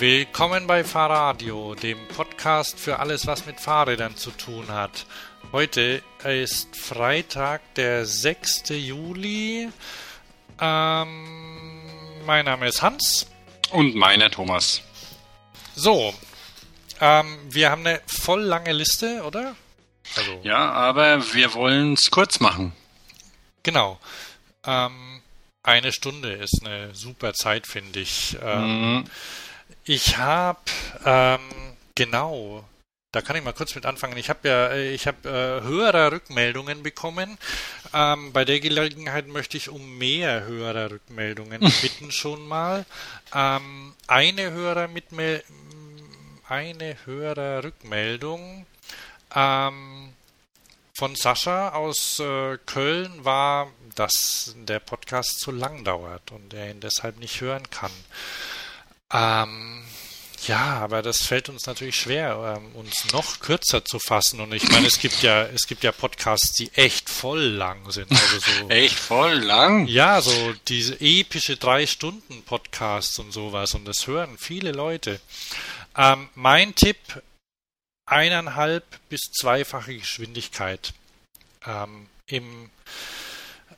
Willkommen bei Fahrradio, dem Podcast für alles, was mit Fahrrädern zu tun hat. Heute ist Freitag, der 6. Juli. Ähm, mein Name ist Hans. Und meiner Thomas. So, ähm, wir haben eine voll lange Liste, oder? Also, ja, aber wir wollen es kurz machen. Genau. Ähm, eine Stunde ist eine super Zeit, finde ich. Ähm, mhm. Ich habe ähm, genau, da kann ich mal kurz mit anfangen. Ich habe ja, ich habe äh, höhere Rückmeldungen bekommen. Ähm, bei der Gelegenheit möchte ich um mehr höhere Rückmeldungen bitten schon mal. Ähm, eine höhere Mitmel eine höhere Rückmeldung ähm, von Sascha aus äh, Köln war, dass der Podcast zu lang dauert und er ihn deshalb nicht hören kann. Ähm, ja, aber das fällt uns natürlich schwer, ähm, uns noch kürzer zu fassen. Und ich meine, es gibt ja, es gibt ja Podcasts, die echt voll lang sind. Also so, echt voll lang? Ja, so diese epische drei Stunden Podcasts und sowas. Und das hören viele Leute. Ähm, mein Tipp: eineinhalb bis zweifache Geschwindigkeit ähm, im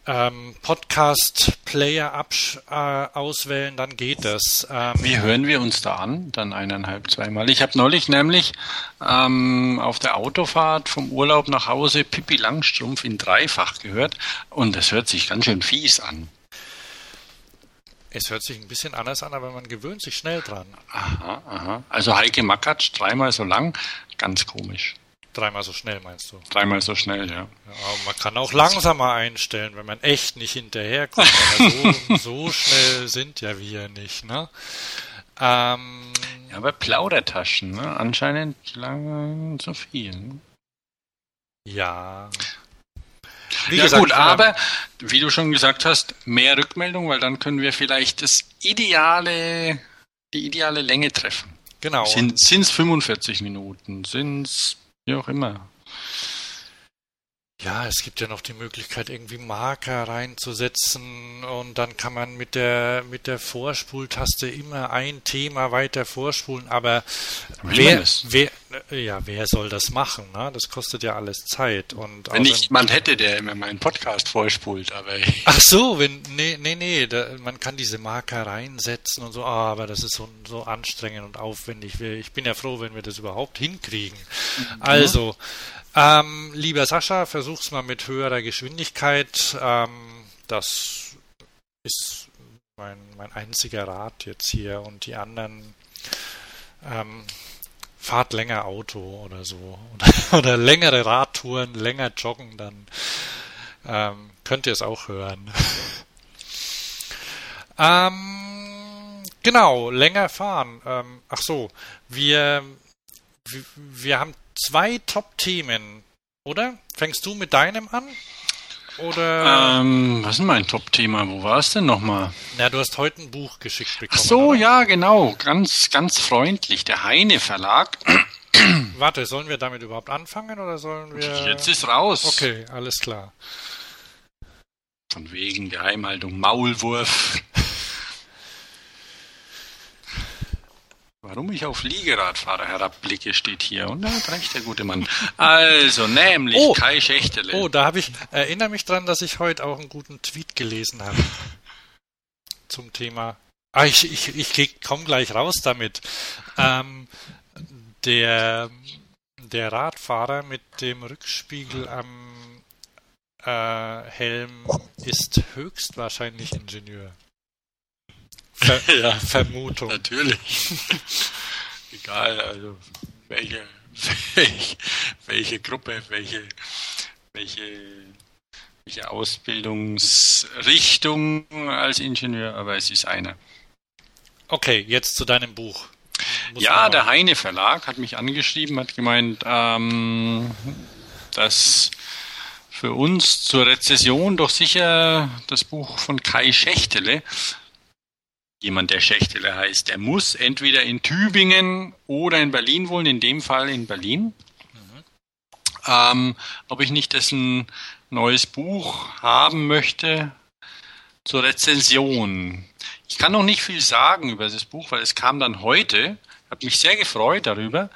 ähm, Podcast-Player äh, auswählen, dann geht das. Ähm, Wie hören wir uns da an? Dann eineinhalb, zweimal. Ich habe neulich nämlich ähm, auf der Autofahrt vom Urlaub nach Hause Pippi Langstrumpf in dreifach gehört und das hört sich ganz schön fies an. Es hört sich ein bisschen anders an, aber man gewöhnt sich schnell dran. Aha, aha. Also Heike Makatsch dreimal so lang, ganz komisch. Dreimal so schnell meinst du? Dreimal so schnell, ja. ja man kann auch langsamer einstellen, wenn man echt nicht hinterherkommt. so, so schnell sind ja wir nicht, ne? Ähm, ja, aber Plaudertaschen, ne? Anscheinend lange zu viel. Ne? Ja. Wie ja gesagt, gut, aber wie du schon gesagt hast, mehr Rückmeldung, weil dann können wir vielleicht das ideale, die ideale Länge treffen. Genau. Sind es 45 Minuten? Sind es wie auch immer. Ja, es gibt ja noch die Möglichkeit, irgendwie Marker reinzusetzen und dann kann man mit der mit der Vorspultaste immer ein Thema weiter vorspulen. Aber wer, wer, ja, wer soll das machen? Ne? Das kostet ja alles Zeit. Und wenn nicht jemand hätte, der immer meinen Podcast vorspult, aber ach so, wenn nee nee nee, da, man kann diese Marker reinsetzen und so. Ah, aber das ist so so anstrengend und aufwendig. Ich bin ja froh, wenn wir das überhaupt hinkriegen. Mhm. Also ähm, lieber Sascha, versuch's mal mit höherer Geschwindigkeit. Ähm, das ist mein, mein einziger Rat jetzt hier und die anderen ähm, fahrt länger Auto oder so oder, oder längere Radtouren, länger joggen, dann ähm, könnt ihr es auch hören. ähm, genau, länger fahren. Ähm, ach so, wir, wir, wir haben zwei Top-Themen, oder? Fängst du mit deinem an? Oder? Ähm, was ist mein Top-Thema? Wo war es denn nochmal? Na, du hast heute ein Buch geschickt bekommen. Ach so, oder? ja, genau. Ganz, ganz freundlich. Der Heine Verlag. Warte, sollen wir damit überhaupt anfangen oder sollen wir. Jetzt ist raus. Okay, alles klar. Von wegen Geheimhaltung Maulwurf. Warum ich auf Liegeradfahrer herabblicke, steht hier. Und da hat recht der gute Mann. Also, nämlich oh, Kai Schächtele. Oh, da habe ich, erinnere mich dran, dass ich heute auch einen guten Tweet gelesen habe. Zum Thema. Ah, ich, ich, ich komme gleich raus damit. Ähm, der, der Radfahrer mit dem Rückspiegel am äh, Helm ist höchstwahrscheinlich Ingenieur. Ver ja, Vermutung. Natürlich. Egal, also welche, welche, welche Gruppe, welche, welche, welche Ausbildungsrichtung als Ingenieur, aber es ist einer. Okay, jetzt zu deinem Buch. Muss ja, der Heine Verlag hat mich angeschrieben, hat gemeint, ähm, dass für uns zur Rezession doch sicher das Buch von Kai Schächtele jemand, der Schächtele heißt, der muss entweder in Tübingen oder in Berlin wohnen, in dem Fall in Berlin. Mhm. Ähm, ob ich nicht dessen neues Buch haben möchte zur Rezension. Ich kann noch nicht viel sagen über das Buch, weil es kam dann heute. Ich habe mich sehr gefreut darüber.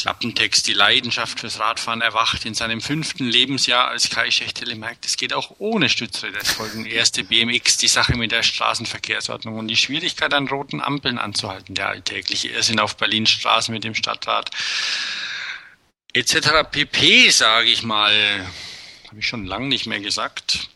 Klappentext, die Leidenschaft fürs Radfahren erwacht in seinem fünften Lebensjahr als Kai Schechtele merkt, es geht auch ohne Stützräder. Es folgen erste BMX, die Sache mit der Straßenverkehrsordnung und die Schwierigkeit an roten Ampeln anzuhalten, der alltägliche Irrsinn auf Berlins Straßen mit dem Stadtrat etc. pp, sage ich mal. Habe ich schon lange nicht mehr gesagt.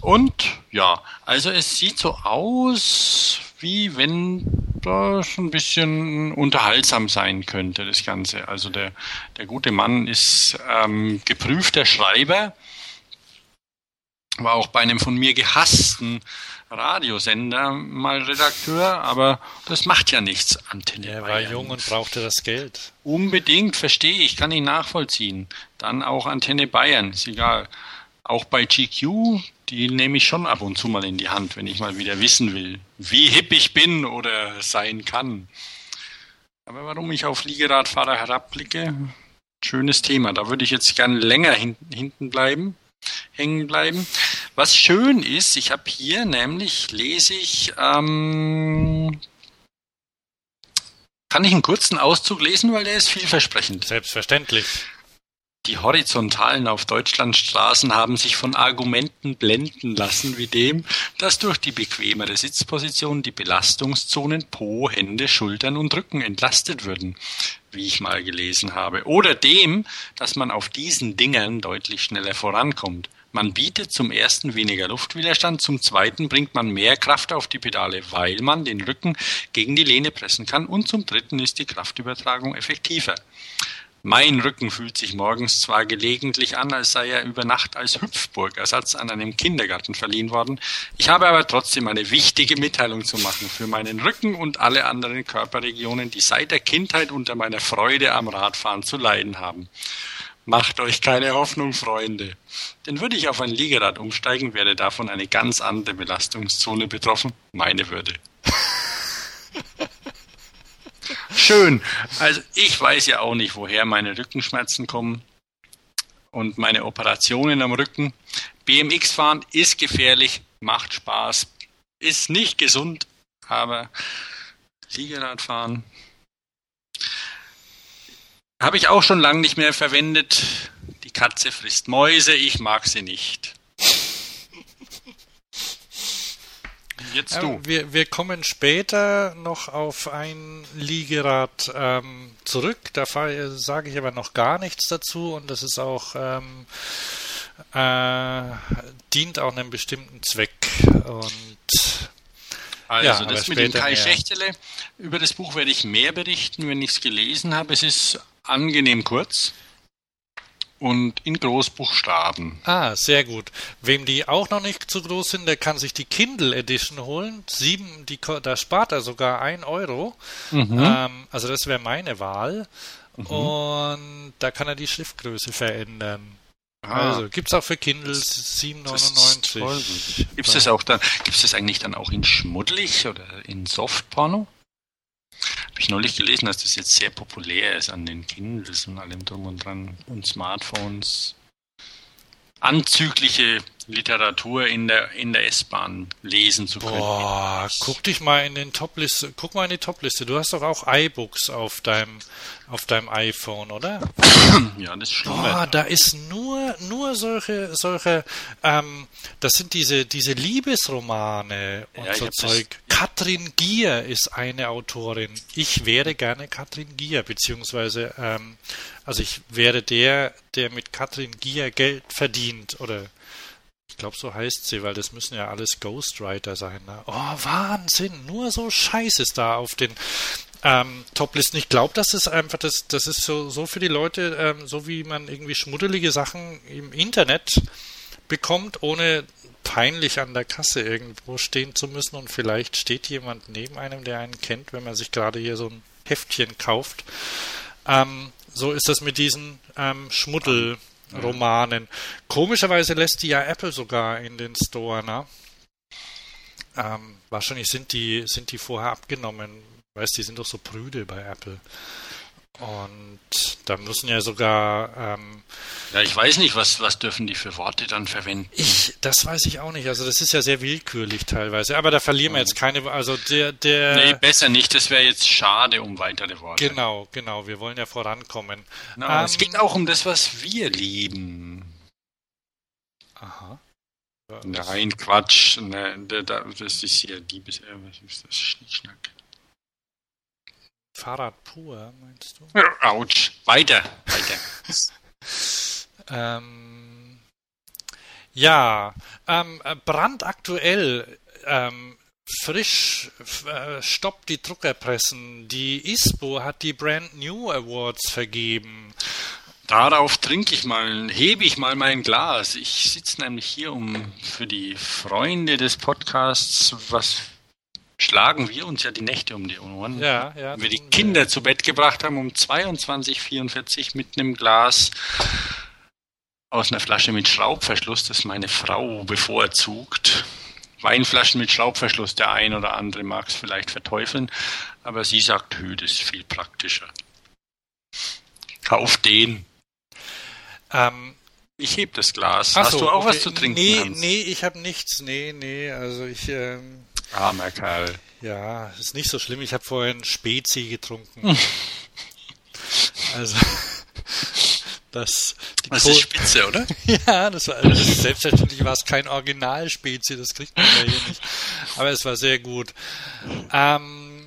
Und ja, also es sieht so aus, wie wenn das ein bisschen unterhaltsam sein könnte, das Ganze. Also der, der gute Mann ist ähm, geprüfter Schreiber, war auch bei einem von mir gehassten Radiosender mal Redakteur, aber das macht ja nichts. Antenne er war jung und brauchte das Geld. Unbedingt, verstehe ich, kann ich nachvollziehen. Dann auch Antenne Bayern, ist egal. Auch bei GQ, die nehme ich schon ab und zu mal in die Hand, wenn ich mal wieder wissen will, wie hip ich bin oder sein kann. Aber warum ich auf Liegeradfahrer herabblicke, schönes Thema. Da würde ich jetzt gern länger hin, hinten bleiben, hängen bleiben. Was schön ist, ich habe hier nämlich, lese ich, ähm, kann ich einen kurzen Auszug lesen, weil der ist vielversprechend. Selbstverständlich. Die Horizontalen auf Deutschlands Straßen haben sich von Argumenten blenden lassen, wie dem, dass durch die bequemere Sitzposition die Belastungszonen Po, Hände, Schultern und Rücken entlastet würden, wie ich mal gelesen habe. Oder dem, dass man auf diesen Dingern deutlich schneller vorankommt. Man bietet zum ersten weniger Luftwiderstand, zum zweiten bringt man mehr Kraft auf die Pedale, weil man den Rücken gegen die Lehne pressen kann und zum dritten ist die Kraftübertragung effektiver. Mein Rücken fühlt sich morgens zwar gelegentlich an, als sei er über Nacht als Hüpfburgersatz an einem Kindergarten verliehen worden, ich habe aber trotzdem eine wichtige Mitteilung zu machen für meinen Rücken und alle anderen Körperregionen, die seit der Kindheit unter meiner Freude am Radfahren zu leiden haben. Macht euch keine Hoffnung, Freunde. Denn würde ich auf ein Liegerad umsteigen, wäre davon eine ganz andere Belastungszone betroffen, meine Würde. Schön. Also ich weiß ja auch nicht, woher meine Rückenschmerzen kommen und meine Operationen am Rücken. BMX fahren ist gefährlich, macht Spaß, ist nicht gesund, aber Liegeradfahren habe ich auch schon lange nicht mehr verwendet. Die Katze frisst Mäuse, ich mag sie nicht. Jetzt du. wir, wir kommen später noch auf ein Liegerad ähm, zurück. Da sage ich aber noch gar nichts dazu und das ist auch ähm, äh, dient auch einem bestimmten Zweck und also ja, das mit dem Kai Schächtele, über das Buch werde ich mehr berichten, wenn ich es gelesen habe. Es ist angenehm kurz und in Großbuchstaben. Ah, sehr gut. Wem die auch noch nicht zu groß sind, der kann sich die Kindle Edition holen. Sieben, die, da spart er sogar ein Euro. Mhm. Ähm, also das wäre meine Wahl. Mhm. Und da kann er die Schriftgröße verändern. Ah. Also gibt es auch für Kindles 7,99. Gibt es das auch dann? Gibt es das eigentlich dann auch in schmuddelig oder in Softporno? Habe ich neulich gelesen, dass das jetzt sehr populär ist an den Kindles und allem drum und dran und Smartphones. Anzügliche Literatur in der, in der S-Bahn lesen zu können. Boah, guck dich mal in den Topliste, guck mal in die Topliste. Du hast doch auch iBooks auf deinem, auf deinem iPhone, oder? ja, das ist schon. Boah, da ist nur, nur solche, solche, ähm, das sind diese, diese Liebesromane und ja, so Zeug. Das. Katrin Gier ist eine Autorin. Ich wäre gerne Katrin Gier, beziehungsweise, ähm, also ich wäre der, der mit Katrin Gier Geld verdient oder ich glaube, so heißt sie, weil das müssen ja alles Ghostwriter sein. Ne? Oh, Wahnsinn! Nur so Scheiß ist da auf den ähm, Toplisten. Ich glaube, das ist einfach, das, das ist so, so für die Leute, ähm, so wie man irgendwie schmuddelige Sachen im Internet bekommt, ohne peinlich an der Kasse irgendwo stehen zu müssen und vielleicht steht jemand neben einem, der einen kennt, wenn man sich gerade hier so ein Heftchen kauft. Ähm, so ist das mit diesen ähm, Schmuddel. Romanen. Komischerweise lässt die ja Apple sogar in den Store, ne? Ähm, wahrscheinlich sind die, sind die vorher abgenommen. Weißt die sind doch so prüde bei Apple. Und da müssen ja sogar. Ähm, ja, ich weiß nicht, was, was dürfen die für Worte dann verwenden? Ich, das weiß ich auch nicht. Also das ist ja sehr willkürlich teilweise. Aber da verlieren wir jetzt keine. Also der, der. Nee, besser nicht. Das wäre jetzt schade um weitere Worte. Genau, genau. Wir wollen ja vorankommen. No, ähm, es geht auch um das, was wir lieben. Aha. Nein, Quatsch. Ne, das ist hier Liebes. Was ist das? Schnickschnack. Fahrrad pur, meinst du? Autsch. Weiter, weiter. ähm, ja, ähm, brandaktuell, ähm, frisch äh, stoppt die Druckerpressen. Die ISPO hat die Brand New Awards vergeben. Darauf trinke ich mal, hebe ich mal mein Glas. Ich sitze nämlich hier, um für die Freunde des Podcasts was schlagen wir uns ja die Nächte um die Ohren. Ja, ja. Wenn wir die Kinder ja. zu Bett gebracht haben um 22.44 mit einem Glas aus einer Flasche mit Schraubverschluss, das meine Frau bevorzugt. Weinflaschen mit Schraubverschluss, der ein oder andere mag es vielleicht verteufeln, aber sie sagt, Hö, das ist viel praktischer. Kauf den. Ähm, ich heb das Glas. Hast so, du auch okay. was zu trinken? Nee, Hans? nee, ich habe nichts. Nee, nee, also ich ähm, Armer Kerl. Ja, ist nicht so schlimm. Ich habe vorhin Spezi getrunken. also, das. Das ist Spitze, oder? ja, das war, also selbstverständlich war es kein Original-Spezi, das kriegt man ja hier nicht. Aber es war sehr gut. Ähm,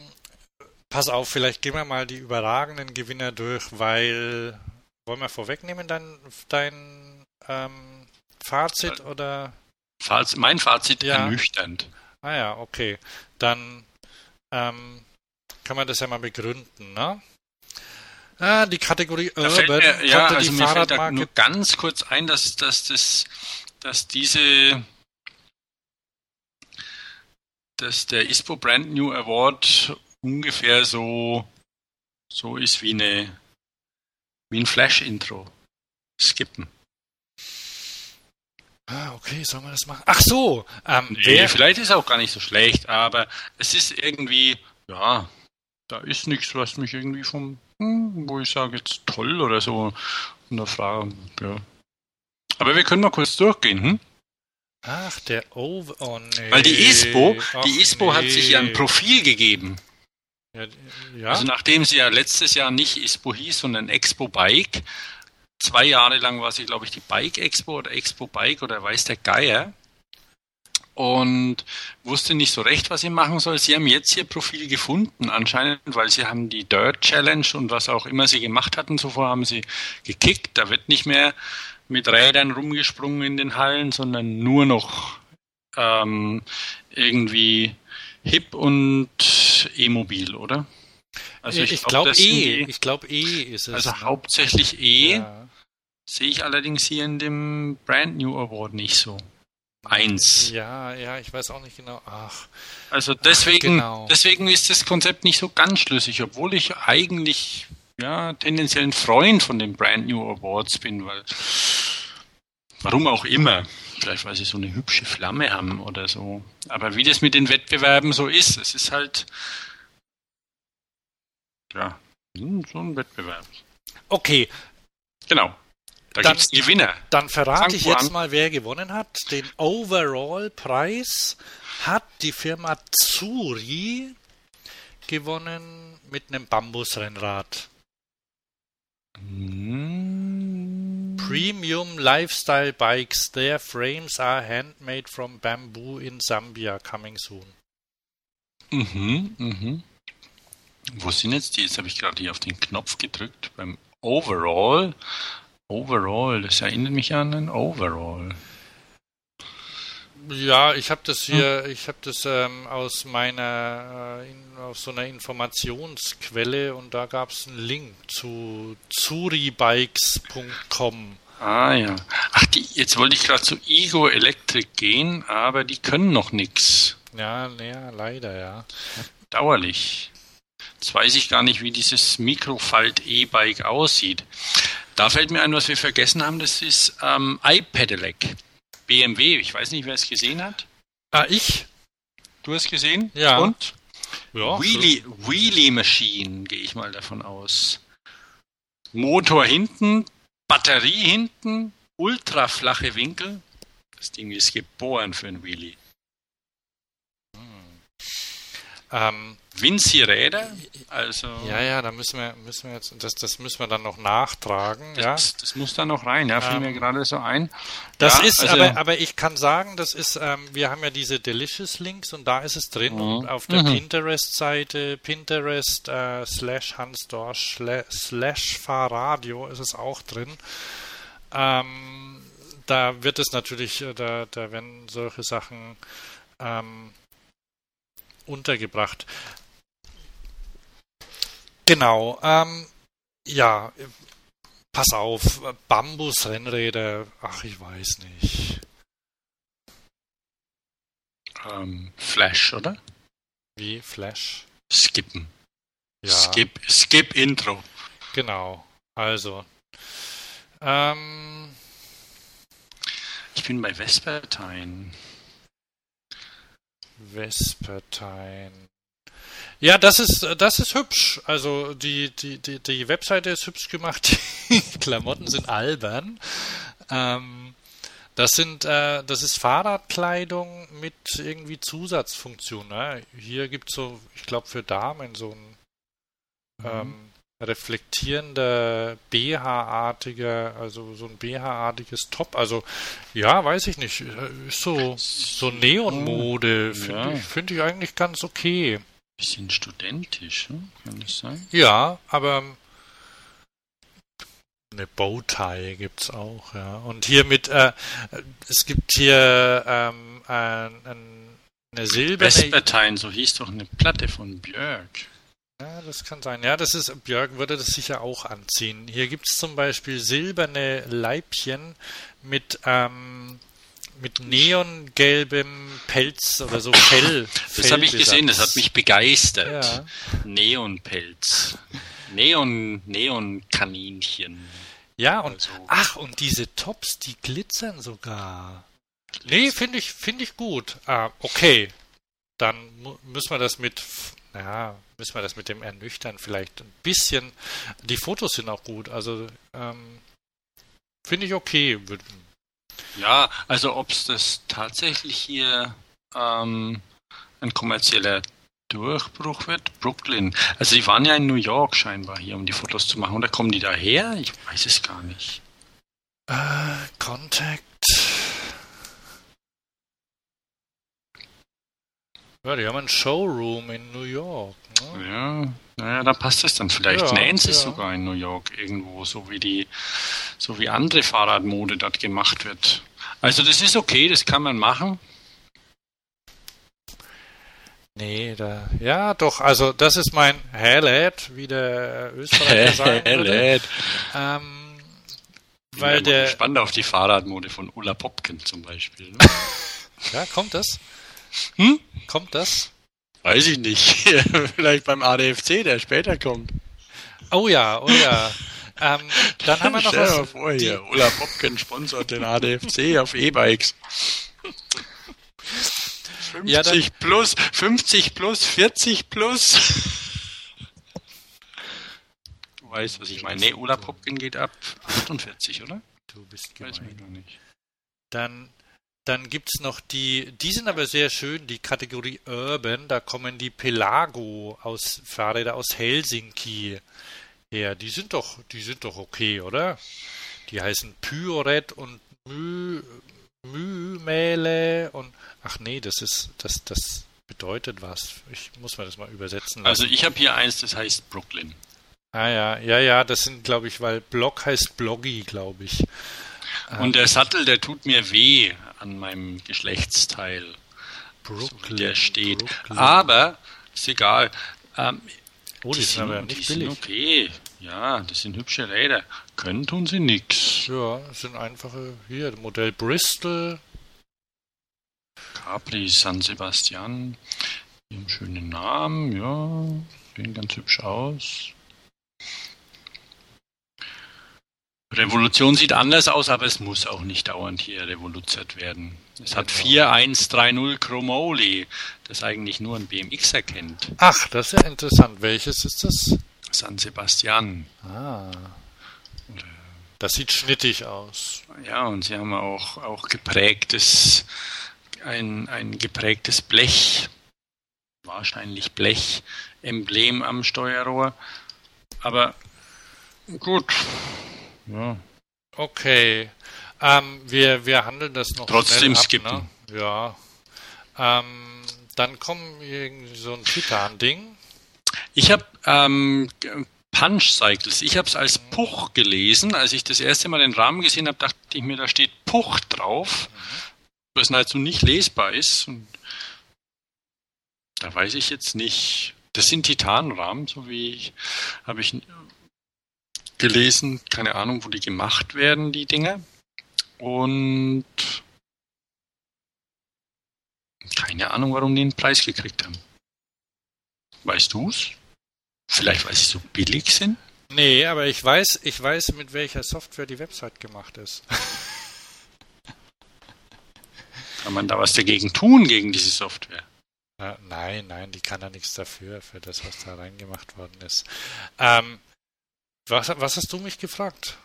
pass auf, vielleicht gehen wir mal die überragenden Gewinner durch, weil, wollen wir vorwegnehmen, dein, dein ähm, Fazit oder? Fazit, mein Fazit ja. ernüchternd. Ah ja, okay. Dann ähm, kann man das ja mal begründen, ne? Ah, die Kategorie Urban. Mir, ja, also mir fällt da nur ganz kurz ein, dass, dass, das, dass diese dass der ISPO Brand New Award ungefähr so, so ist wie eine wie ein Flash-Intro. Skippen. Ah, okay, sollen wir das machen? Ach so! Ähm, nee, wer... vielleicht ist es auch gar nicht so schlecht, aber es ist irgendwie, ja, da ist nichts, was mich irgendwie vom, hm, wo ich sage, jetzt toll oder so. Und da frage, ja. Aber wir können mal kurz durchgehen, hm? Ach, der Over. Oh, nee. Weil die ISPO, Ach, die ISPO nee. hat sich ja ein Profil gegeben. Ja, ja. Also nachdem sie ja letztes Jahr nicht ISPO hieß, sondern Expo Bike, zwei Jahre lang war sie, glaube ich, die Bike Expo oder Expo Bike oder weiß der Geier. Und wusste nicht so recht, was sie machen soll. Sie haben jetzt ihr Profil gefunden, anscheinend, weil sie haben die Dirt Challenge und was auch immer sie gemacht hatten zuvor, haben sie gekickt. Da wird nicht mehr mit Rädern rumgesprungen in den Hallen, sondern nur noch ähm, irgendwie hip und e-mobil, oder? Also ich, ich glaube glaub, eh, ich glaube eh ist es. Also hauptsächlich eh. Ja. Sehe ich allerdings hier in dem Brand New Award nicht so. Eins. Ja, ja, ich weiß auch nicht genau. Ach. Also deswegen, Ach, genau. deswegen ist das Konzept nicht so ganz schlüssig, obwohl ich eigentlich ja tendenziell ein Freund von den Brand New Awards bin, weil warum auch immer. Vielleicht weil sie so eine hübsche Flamme haben oder so. Aber wie das mit den Wettbewerben so ist, es ist halt ja so ein Wettbewerb. Okay. Genau. Da gibt es Gewinner. Dann verrate ich jetzt an. mal, wer gewonnen hat. Den Overall-Preis hat die Firma Zuri gewonnen mit einem Bambusrennrad. Mm. Premium Lifestyle Bikes. Their frames are handmade from bamboo in Zambia. Coming soon. Mhm, mhm. Wo sind jetzt die? Jetzt habe ich gerade hier auf den Knopf gedrückt. Beim Overall Overall, das erinnert mich an ein Overall. Ja, ich habe das hier, hm. ich habe das ähm, aus meiner, äh, in, aus so einer Informationsquelle und da gab es einen Link zu zuribikes.com. Ah ja. Ach, die, jetzt wollte ich gerade zu Ego Electric gehen, aber die können noch nichts. Ja, ja, leider, ja. Dauerlich. Jetzt weiß ich gar nicht, wie dieses Mikrofalt E-Bike aussieht. Da fällt mir ein, was wir vergessen haben, das ist ähm, iPedelec. BMW, ich weiß nicht, wer es gesehen hat. Ah, ich? Du hast gesehen? Ja. Und? Ja, Wheelie, so. Wheelie Machine, gehe ich mal davon aus. Motor hinten, Batterie hinten, ultraflache Winkel. Das Ding ist geboren für ein Wheelie. Ähm, Vinci-Räder, also. Ja, ja, da müssen wir, müssen wir jetzt, das, das müssen wir dann noch nachtragen, das, ja. Das muss da noch rein, ja, fiel ähm, mir gerade so ein. Das ja, ist, also, aber, aber ich kann sagen, das ist, ähm, wir haben ja diese Delicious Links und da ist es drin mhm. und auf der mhm. Pinterest-Seite, Pinterest äh, slash Hans Dorsch slash Fahrradio ist es auch drin. Ähm, da wird es natürlich, äh, da, da werden solche Sachen ähm, untergebracht. Genau. Ähm, ja, pass auf. Bambus-Rennräder. Ach, ich weiß nicht. Ähm, Flash, oder? Wie Flash? Skippen. Ja. Skip, Skip Intro. Genau. Also. Ähm, ich bin bei Vespertine. Vespertine. Ja, das ist, das ist hübsch. Also die, die, die, die Webseite ist hübsch gemacht. Die Klamotten sind albern. Ähm, das sind, äh, das ist Fahrradkleidung mit irgendwie Zusatzfunktion. Ne? Hier gibt es so, ich glaube für Damen so ein mhm. ähm, reflektierender BH-artiger, also so ein BH-artiges Top. Also ja, weiß ich nicht. Ist so, so Neonmode, finde ja. ich, find ich eigentlich ganz okay. Bisschen studentisch, ne? kann das sein? Ja, aber eine Bowtie gibt's auch, ja. Und hier mit, äh, es gibt hier ähm, ein, ein, eine silberne... Vespertine, so hieß doch eine Platte von Björk. Ja, das kann sein. Ja, das ist, Björk würde das sicher auch anziehen. Hier gibt es zum Beispiel silberne Leibchen mit, ähm, mit neongelbem Pelz oder so Fell. Das habe ich gesehen, das hat mich begeistert. Ja. Neonpelz. Neon, Neonkaninchen. Ja, und also. ach, und diese Tops, die glitzern sogar. Nee, finde ich, finde ich gut. Ah, okay. Dann müssen wir das mit ja, müssen wir das mit dem Ernüchtern vielleicht ein bisschen. Die Fotos sind auch gut, also ähm, finde ich okay. Ja, also ob es das tatsächlich hier ähm, ein kommerzieller Durchbruch wird, Brooklyn. Also die waren ja in New York scheinbar hier, um die Fotos zu machen. Oder kommen die daher? Ich weiß es gar nicht. Äh, Contact. Ja, die haben einen Showroom in New York. Ja, naja, da passt es dann vielleicht. Ja, Nancy ja. ist sogar in New York irgendwo, so wie die, so wie andere Fahrradmode dort gemacht wird. Also das ist okay, das kann man machen. Nee, da, ja, doch, also das ist mein Highlight, wie der Österreicher sagen würde. Ähm, weil ich bin der gespannt auf die Fahrradmode von Ulla Popken zum Beispiel. Ne? ja, kommt das? Hm? Kommt das? Weiß ich nicht. Vielleicht beim ADFC, der später kommt. Oh ja, oh ja. Ähm, dann haben wir noch Stell was. Mal vor hier, Ulla Popken sponsert den ADFC auf E-Bikes. 50 ja, plus, 50 plus, 40 plus. Du weißt, was ich meine. Nee, Ulla Popken geht ab 48, oder? Du bist gemein. Weiß mich noch nicht. Dann dann gibt es noch die, die sind aber sehr schön, die Kategorie Urban. Da kommen die Pelago aus Fahrräder aus Helsinki her. Die sind doch, die sind doch okay, oder? Die heißen Pyoret und Mü, Mühmähle und ach nee, das ist, das, das bedeutet was. Ich muss mir das mal übersetzen lassen. Also ich habe hier eins, das heißt Brooklyn. Ah ja, ja, ja, das sind, glaube ich, weil Blog heißt Bloggy, glaube ich. Und der Sattel, der tut mir weh an meinem Geschlechtsteil. Brooklyn, so der steht. Brooklyn. Aber ist egal. Ähm, oh, die, die sind aber nicht billig. okay. Ja, das sind hübsche Räder. Können tun sie nichts. Ja, das sind einfache. Hier, Modell Bristol. Capri San Sebastian. Die haben schönen Namen, ja. Sehen ganz hübsch aus. Revolution sieht anders aus, aber es muss auch nicht dauernd hier revolutioniert werden. Es hat 4130 Chromoly, das eigentlich nur ein BMX erkennt. Ach, das ist ja interessant. Welches ist das? San Sebastian. Ah. Das sieht schnittig aus. Ja, und sie haben auch, auch geprägtes, ein, ein geprägtes Blech, wahrscheinlich Blech, Emblem am Steuerrohr. Aber gut. Ja. Okay. Ähm, wir, wir handeln das noch Trotzdem ab, skippen. Ne? Ja. Ähm, dann kommen irgendwie so ein Titan-Ding. Ich habe ähm, Punch Cycles. Ich habe es als Puch gelesen. Als ich das erste Mal den Rahmen gesehen habe, dachte ich mir, da steht Puch drauf, was nahezu nicht lesbar ist. Und da weiß ich jetzt nicht. Das sind Titanrahmen, so wie ich, habe ich gelesen. Keine Ahnung, wo die gemacht werden, die Dinge. Und keine Ahnung, warum die den Preis gekriegt haben. Weißt du's? Vielleicht, weil sie so billig sind? Nee, aber ich weiß, ich weiß, mit welcher Software die Website gemacht ist. Kann man da was dagegen tun, gegen diese Software? Äh, nein, nein, die kann da nichts dafür, für das, was da reingemacht worden ist. Ähm, was, was hast du mich gefragt?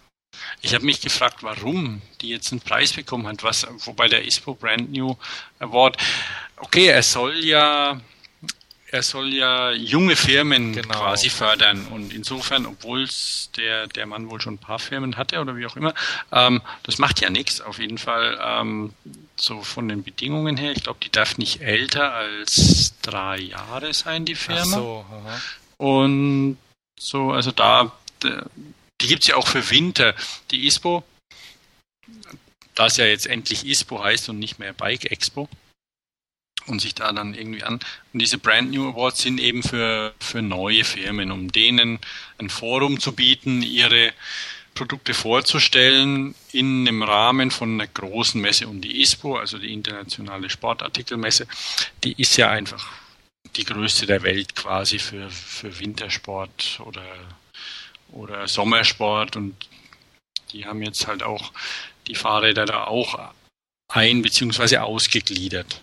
Ich habe mich gefragt, warum die jetzt einen Preis bekommen hat, was, wobei der ISPO Brand New Award, okay, er soll ja er soll ja junge Firmen genau. quasi fördern und insofern, obwohl der, der Mann wohl schon ein paar Firmen hatte oder wie auch immer, ähm, das macht ja nichts. Auf jeden Fall ähm, so von den Bedingungen her, ich glaube, die darf nicht älter als drei Jahre sein, die Firma. Ach so, aha. Und so, also da, die gibt es ja auch für Winter. Die ISPO, das ja jetzt endlich ISPO heißt und nicht mehr Bike Expo, und sich da dann irgendwie an. Und diese Brand New Awards sind eben für, für neue Firmen, um denen ein Forum zu bieten, ihre Produkte vorzustellen in einem Rahmen von einer großen Messe. Und die ISPO, also die internationale Sportartikelmesse, die ist ja einfach die größte der Welt quasi für, für Wintersport oder, oder Sommersport. Und die haben jetzt halt auch die Fahrräder da auch ein- bzw. ausgegliedert.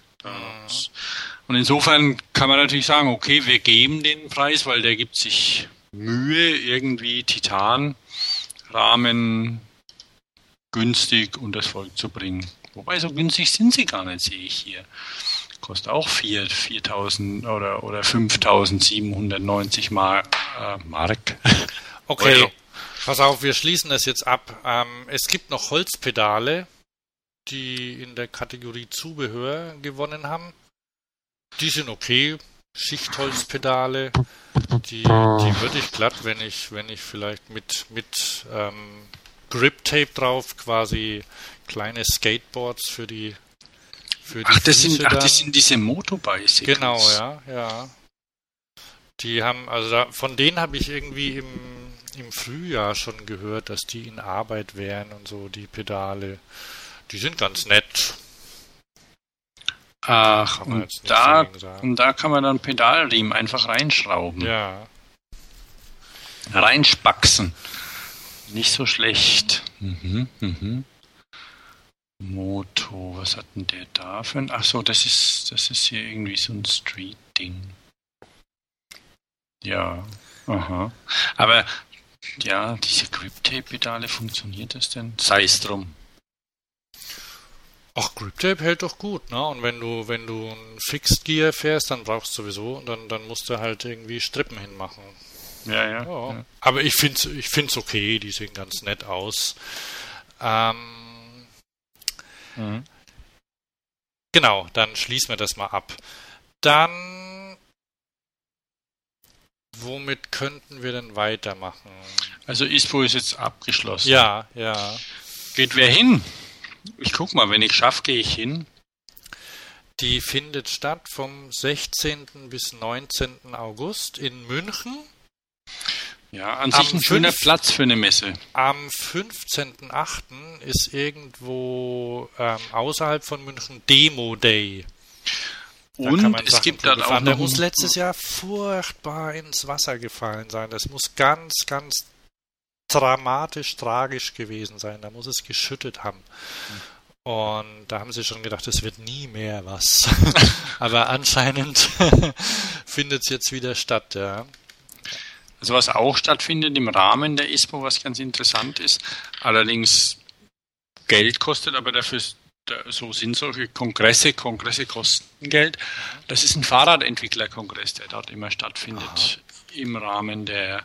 Und insofern kann man natürlich sagen, okay, wir geben den Preis, weil der gibt sich Mühe, irgendwie Titanrahmen günstig unter das Volk zu bringen. Wobei so günstig sind sie gar nicht, sehe ich hier. Kostet auch 4, 4.000 oder, oder 5.790 Mark, äh, Mark. Okay, Euro. pass auf, wir schließen das jetzt ab. Ähm, es gibt noch Holzpedale die in der Kategorie Zubehör gewonnen haben. Die sind okay. Schichtholzpedale, die, die würde ich glatt, wenn ich, wenn ich vielleicht mit, mit ähm, Grip Tape drauf quasi kleine Skateboards für die für die ach, das sind, ach, das sind diese Motorbikes. Genau, ja, ja. Die haben, also da, von denen habe ich irgendwie im, im Frühjahr schon gehört, dass die in Arbeit wären und so, die Pedale. Die sind ganz nett. Ach, und da, und da kann man dann Pedalriemen einfach reinschrauben. Ja. Reinspaxen. Nicht so schlecht. Mhm, mhm. Moto, was hat denn der da für ein. Ach so, das ist, das ist hier irgendwie so ein Street-Ding. Ja, aha. Aber ja, diese Grip-Tape-Pedale, funktioniert das denn? Sei es drum. Ach, Griptape hält doch gut, ne? Und wenn du, wenn du ein Fixed Gear fährst, dann brauchst du sowieso, dann, dann musst du halt irgendwie Strippen hinmachen. Ja, ja. ja. ja. Aber ich find's, ich find's okay, die sehen ganz nett aus. Ähm, mhm. Genau, dann schließen wir das mal ab. Dann, womit könnten wir denn weitermachen? Also ISPO ist jetzt abgeschlossen. Ja, ja. Geht wer hin? Ich guck mal, wenn ich schaffe, gehe ich hin. Die findet statt vom 16. bis 19. August in München. Ja, an sich ein schöner Platz für eine Messe. Am 15.8. ist irgendwo ähm, außerhalb von München Demo Day. Da und es gibt dann auch noch. Der muss letztes Jahr furchtbar ins Wasser gefallen sein. Das muss ganz, ganz dramatisch, tragisch gewesen sein. Da muss es geschüttet haben. Und da haben sie schon gedacht, es wird nie mehr was. Aber anscheinend findet es jetzt wieder statt, ja. Also was auch stattfindet im Rahmen der ISPO, was ganz interessant ist, allerdings Geld kostet, aber dafür ist, so sind solche Kongresse, Kongresse kosten Geld. Das ist ein Fahrradentwicklerkongress, der dort immer stattfindet Aha. im Rahmen der,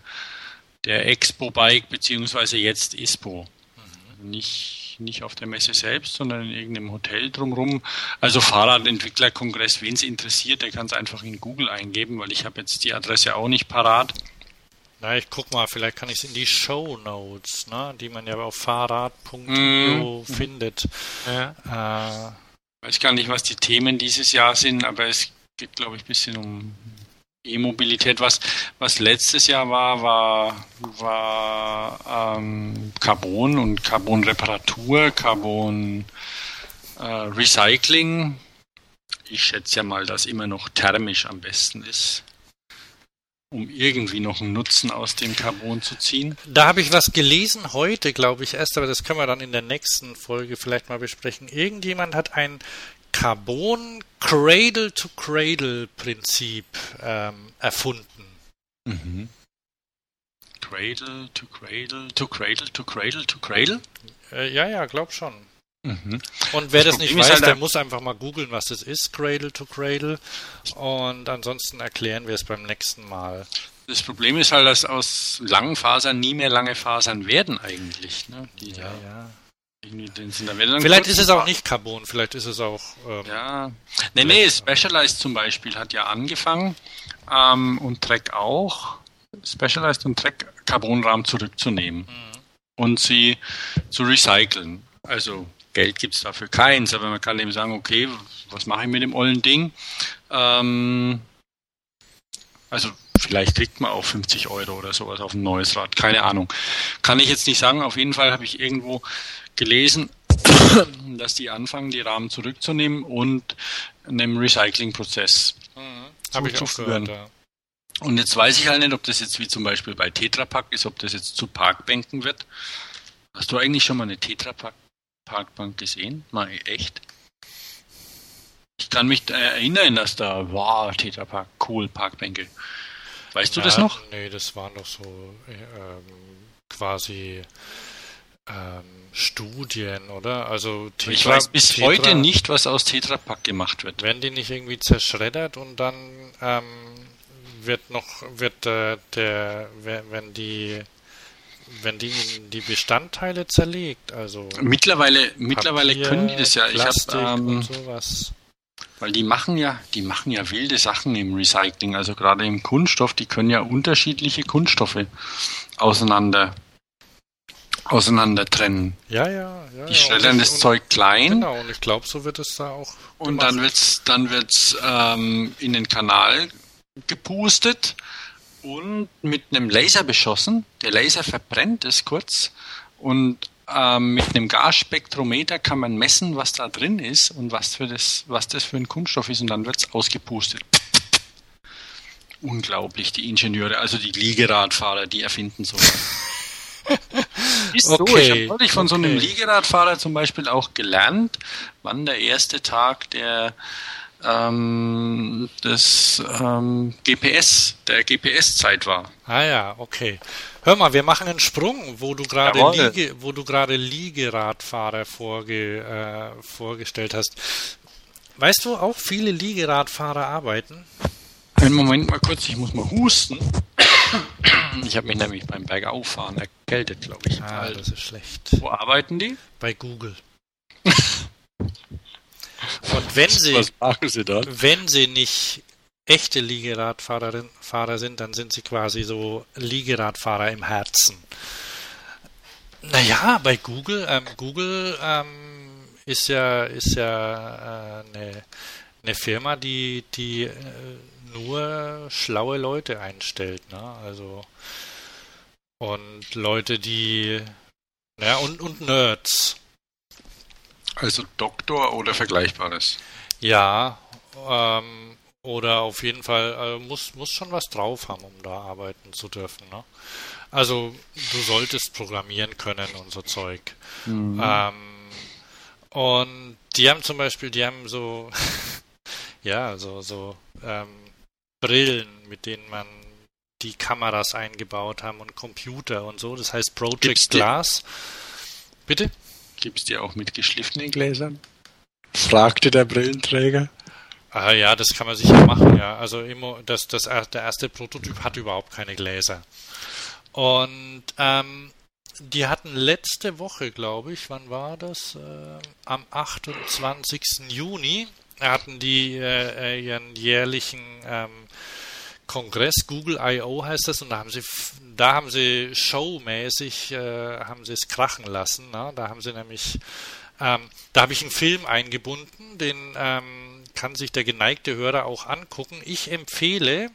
der Expo Bike beziehungsweise jetzt ISPO. Mhm. Nicht, nicht auf der Messe selbst, sondern in irgendeinem Hotel drumherum. Also Fahrradentwicklerkongress, wen es interessiert, der kann es einfach in Google eingeben, weil ich habe jetzt die Adresse auch nicht parat. Na, ich guck mal, vielleicht kann ich es in die Show Notes, ne, die man ja auf fahrrad.io mm. findet. Ja. Äh, weiß gar nicht, was die Themen dieses Jahr sind, aber es geht, glaube ich, ein bisschen um E-Mobilität. Was, was letztes Jahr war, war, war ähm, Carbon und Carbon-Reparatur, Carbon äh, Recycling. Ich schätze ja mal, dass immer noch thermisch am besten ist um irgendwie noch einen Nutzen aus dem Carbon zu ziehen? Da habe ich was gelesen heute, glaube ich erst, aber das können wir dann in der nächsten Folge vielleicht mal besprechen. Irgendjemand hat ein Carbon Cradle-to-Cradle-Prinzip ähm, erfunden. Mhm. Cradle to Cradle to Cradle to Cradle to Cradle? Äh, ja, ja, glaub schon. Mhm. Und wer das, das nicht weiß, halt der muss einfach mal googeln, was das ist, Cradle to Cradle. Und ansonsten erklären wir es beim nächsten Mal. Das Problem ist halt, dass aus langen Fasern nie mehr lange Fasern werden eigentlich. Ne? Die ja, ja. Vielleicht ist es auch nicht Carbon, vielleicht ist es auch. Ähm, ja. Nee, nee, Specialized zum Beispiel hat ja angefangen ähm, und Trek auch. Specialized und Trek Carbonrahmen zurückzunehmen mhm. und sie zu recyceln. Also Geld gibt es dafür keins, aber man kann eben sagen, okay, was mache ich mit dem ollen Ding? Ähm, also vielleicht kriegt man auch 50 Euro oder sowas auf ein neues Rad, keine Ahnung. Kann ich jetzt nicht sagen, auf jeden Fall habe ich irgendwo gelesen, dass die anfangen, die Rahmen zurückzunehmen und einem Recyclingprozess mhm. zuzuführen. Ja. Und jetzt weiß ich halt nicht, ob das jetzt wie zum Beispiel bei Tetrapack ist, ob das jetzt zu Parkbänken wird. Hast du eigentlich schon mal eine Tetrapack Parkbank gesehen? Mal echt? Ich kann mich erinnern, dass da war wow, Tetrapark, cool, Parkbänke. Weißt ja, du das noch? Nee, das waren doch so ähm, quasi ähm, Studien, oder? Also Tetra, ich weiß bis Tetra, heute nicht, was aus Tetrapack gemacht wird. Werden die nicht irgendwie zerschreddert und dann ähm, wird noch wird äh, der wenn die wenn die die Bestandteile zerlegt, also mittlerweile Papier, mittlerweile können die das ja. Plastik ich habe ähm, sowas. Weil die machen ja, die machen ja wilde Sachen im Recycling, also gerade im Kunststoff, die können ja unterschiedliche Kunststoffe auseinander auseinander trennen. Ja, ja, ja. Die schreddern das, das Zeug klein. Genau, und ich glaube, so wird es da auch. Und gemacht. dann wird's, dann wird's ähm, in den Kanal gepustet und mit einem Laser beschossen. Der Laser verbrennt es kurz und ähm, mit einem Gasspektrometer kann man messen, was da drin ist und was, für das, was das für ein Kunststoff ist und dann wird es ausgepustet. Unglaublich, die Ingenieure, also die Liegeradfahrer, die erfinden sowas. ist okay. so, ich habe neulich von okay. so einem Liegeradfahrer zum Beispiel auch gelernt, wann der erste Tag der ähm, des ähm, GPS, der GPS-Zeit war. Ah ja, okay. Hör mal, wir machen einen Sprung, wo du gerade Liege, wo du gerade Liegeradfahrer vorge, äh, vorgestellt hast. Weißt du, auch viele Liegeradfahrer arbeiten? Einen Moment mal kurz, ich muss mal husten. Ich habe mich nämlich beim Bergauffahren erkältet, glaube ich. Ah, das ist schlecht. Wo arbeiten die? Bei Google. Und wenn sie, sie wenn sie nicht echte Liegeradfahrer sind, dann sind sie quasi so Liegeradfahrer im Herzen. Naja, bei Google, ähm, Google ähm, ist ja, ist ja äh, eine, eine Firma, die, die äh, nur schlaue Leute einstellt, ne? Also und Leute, die ja und, und Nerds. Also Doktor oder Vergleichbares? Ja, ähm, oder auf jeden Fall äh, muss, muss schon was drauf haben, um da arbeiten zu dürfen. Ne? Also du solltest programmieren können und so Zeug. Mhm. Ähm, und die haben zum Beispiel, die haben so, ja, so, so ähm, Brillen, mit denen man die Kameras eingebaut haben und Computer und so. Das heißt Project Gibt's Glass. Bitte? Gibt es die auch mit geschliffenen Gläsern? fragte der Brillenträger. Ah, ja, das kann man sicher machen, ja. Also immer, das, das, der erste Prototyp hat überhaupt keine Gläser. Und ähm, die hatten letzte Woche, glaube ich, wann war das? Äh, am 28. Juni hatten die äh, äh, ihren jährlichen ähm, Kongress, Google I.O. heißt das, und da haben sie, da haben sie showmäßig, äh, haben sie es krachen lassen. Ne? Da haben sie nämlich, ähm, da habe ich einen Film eingebunden, den ähm, kann sich der geneigte Hörer auch angucken. Ich empfehle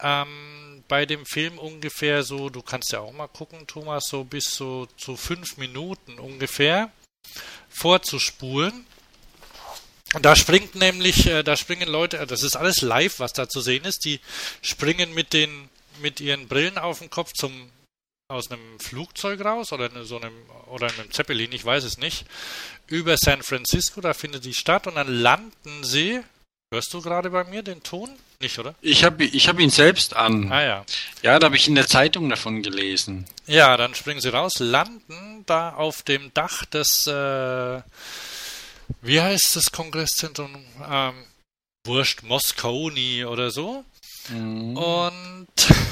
ähm, bei dem Film ungefähr so, du kannst ja auch mal gucken, Thomas, so bis so zu fünf Minuten ungefähr vorzuspulen. Und da springt nämlich, äh, da springen Leute, das ist alles live, was da zu sehen ist, die springen mit den, mit ihren Brillen auf dem Kopf zum aus einem Flugzeug raus oder in so einem oder in einem Zeppelin, ich weiß es nicht, über San Francisco, da findet die statt und dann landen sie. Hörst du gerade bei mir den Ton? Nicht, oder? Ich habe ich hab ihn selbst an. Ah ja. Ja, da habe ich in der Zeitung davon gelesen. Ja, dann springen sie raus, landen da auf dem Dach des, äh, wie heißt das Kongresszentrum? Ähm, Wurscht, Moskoni oder so. Mhm. Und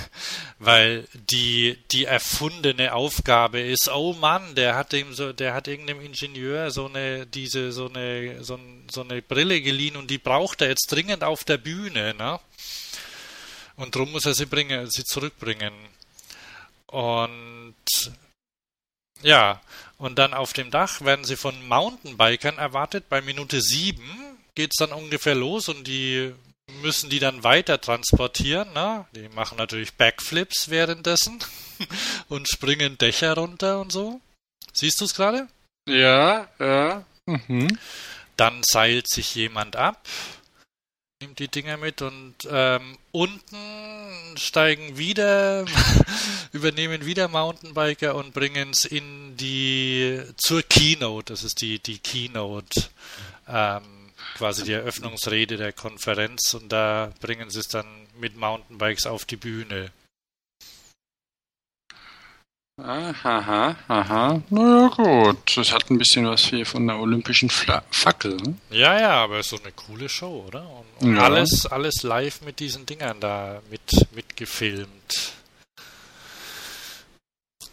weil die, die erfundene Aufgabe ist, oh Mann, der hat dem so, der hat irgendeinem Ingenieur so eine, diese, so eine, so, so eine Brille geliehen und die braucht er jetzt dringend auf der Bühne, ne? Und drum muss er sie bringen, sie zurückbringen. Und ja, und dann auf dem Dach werden sie von Mountainbikern erwartet. Bei Minute sieben geht es dann ungefähr los und die müssen die dann weiter transportieren. Ne? Die machen natürlich Backflips währenddessen und springen Dächer runter und so. Siehst du es gerade? Ja, ja. Mhm. Dann seilt sich jemand ab, nimmt die Dinger mit und ähm, unten steigen wieder, übernehmen wieder Mountainbiker und bringen es in die zur Keynote. Das ist die die Keynote. Ähm, quasi die Eröffnungsrede der Konferenz und da bringen sie es dann mit Mountainbikes auf die Bühne. Aha, aha. Naja, gut. Das hat ein bisschen was hier von der olympischen Fla Fackel. Ne? Ja, ja, aber so eine coole Show, oder? Und, und ja. alles, alles live mit diesen Dingern da mit, mitgefilmt.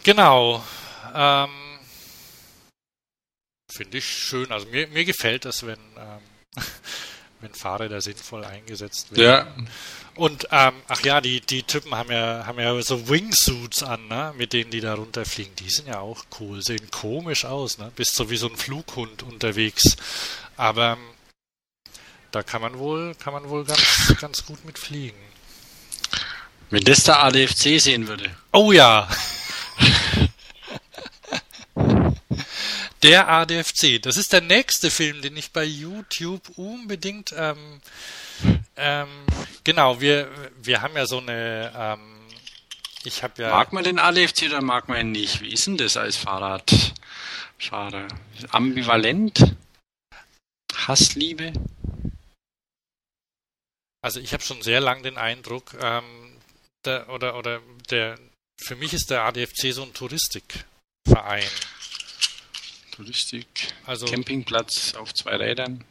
Genau. Ähm, Finde ich schön. Also mir, mir gefällt das, wenn ähm, wenn Fahrräder sinnvoll eingesetzt werden. Ja. Und ähm, ach ja, die, die Typen haben ja, haben ja so Wingsuits an, ne? mit denen die da runterfliegen. Die sind ja auch cool, sehen komisch aus, ne? Bist so wie so ein Flughund unterwegs. Aber ähm, da kann man wohl, kann man wohl ganz, ganz gut mit fliegen. Wenn das der ADFC sehen würde. Oh ja. Der ADFC. Das ist der nächste Film, den ich bei YouTube unbedingt. Ähm, ähm, genau, wir, wir haben ja so eine. Ähm, ich habe ja. Mag man den ADFC oder mag man ihn nicht? Wie ist denn das als Fahrradfahrer? Ambivalent? Hassliebe? Also ich habe schon sehr lang den Eindruck, ähm, der, oder oder der für mich ist der ADFC so ein Touristikverein. Touristik, also, Campingplatz auf zwei Rädern,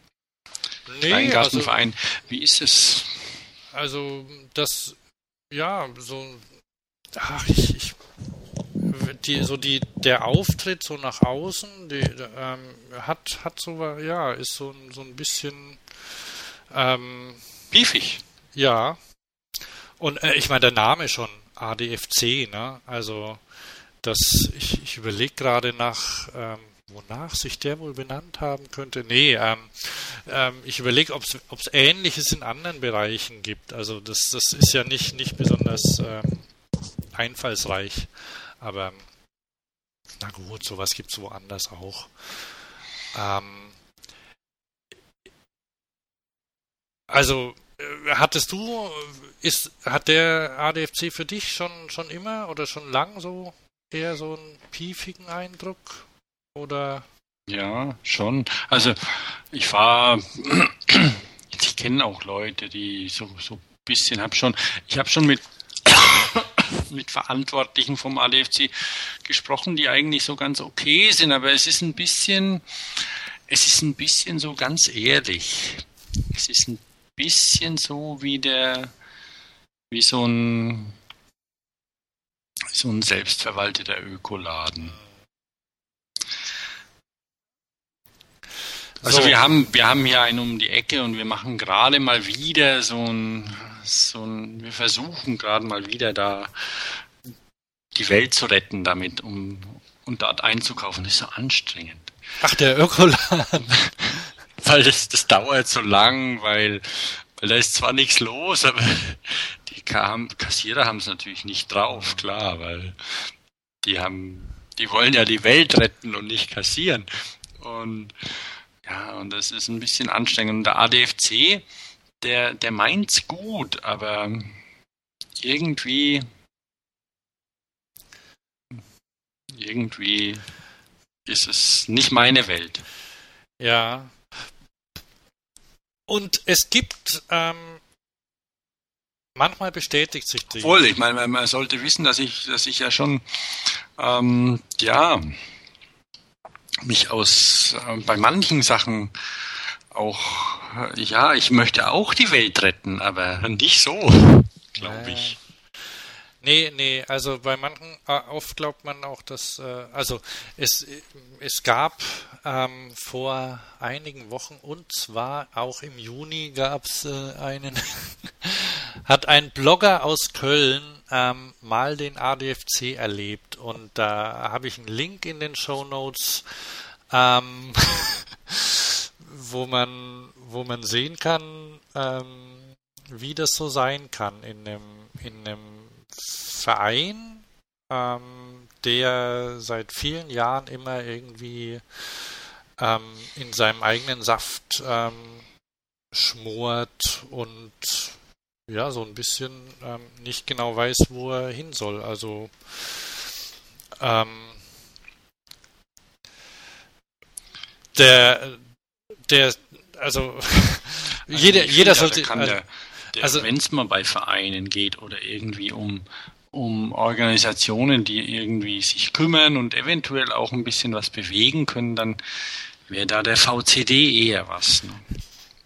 nee, Kleingartenverein. Also, Wie ist es? Also das, ja, so, ach, ich, ich die, so die, der Auftritt so nach außen, die, ähm, hat, hat so, ja, ist so, so ein bisschen, ähm, Beefig. Ja. Und äh, ich meine, der Name schon, ADFC, ne? Also, das, ich, ich überlege gerade nach, ähm, wonach sich der wohl benannt haben könnte. Nee, ähm, ähm, ich überlege, ob es Ähnliches in anderen Bereichen gibt. Also das, das ist ja nicht, nicht besonders ähm, einfallsreich. Aber na gut, sowas gibt es woanders auch. Ähm, also äh, hattest du, ist, hat der ADFC für dich schon, schon immer oder schon lang so eher so einen piefigen Eindruck? Oder? Ja, schon. Also ich war, ich kenne auch Leute, die so so ein bisschen habe schon, ich habe schon mit mit Verantwortlichen vom ADFC gesprochen, die eigentlich so ganz okay sind, aber es ist ein bisschen, es ist ein bisschen so ganz ehrlich. Es ist ein bisschen so wie der, wie so ein, so ein selbstverwalteter Ökoladen. Also so. wir haben, wir haben hier einen um die Ecke und wir machen gerade mal wieder so ein, so ein, wir versuchen gerade mal wieder da die Welt zu retten damit, um und dort einzukaufen. Das ist so anstrengend. Ach, der Ökoladen. weil das, das dauert so lang, weil, weil da ist zwar nichts los, aber die Kassierer haben es natürlich nicht drauf, klar, weil die haben, die wollen ja die Welt retten und nicht kassieren. Und ja, und das ist ein bisschen anstrengend. Und der ADFC, der, der meint's gut, aber irgendwie, irgendwie ist es nicht meine Welt. Ja. Und es gibt ähm, manchmal bestätigt sich die. Obwohl, ich meine, man sollte wissen, dass ich, dass ich ja schon ähm, ja mich aus äh, bei manchen Sachen auch, äh, ja, ich möchte auch die Welt retten, aber nicht so, glaube ich. Nee, nee, also bei manchen, äh, oft glaubt man auch, dass, äh, also es, es gab ähm, vor einigen Wochen und zwar auch im Juni gab es äh, einen, hat ein Blogger aus Köln ähm, mal den ADFC erlebt und da habe ich einen Link in den Show Notes ähm, wo man, wo man sehen kann, ähm, wie das so sein kann in einem, in einem Verein, ähm, der seit vielen Jahren immer irgendwie ähm, in seinem eigenen Saft ähm, schmort und ja, so ein bisschen ähm, nicht genau weiß, wo er hin soll. Also ähm, der, der, also, also jeder, jeder sollte. Also, der, der, also, wenn es mal bei Vereinen geht oder irgendwie um, um Organisationen, die irgendwie sich kümmern und eventuell auch ein bisschen was bewegen können, dann wäre da der VCD eher was. Ne?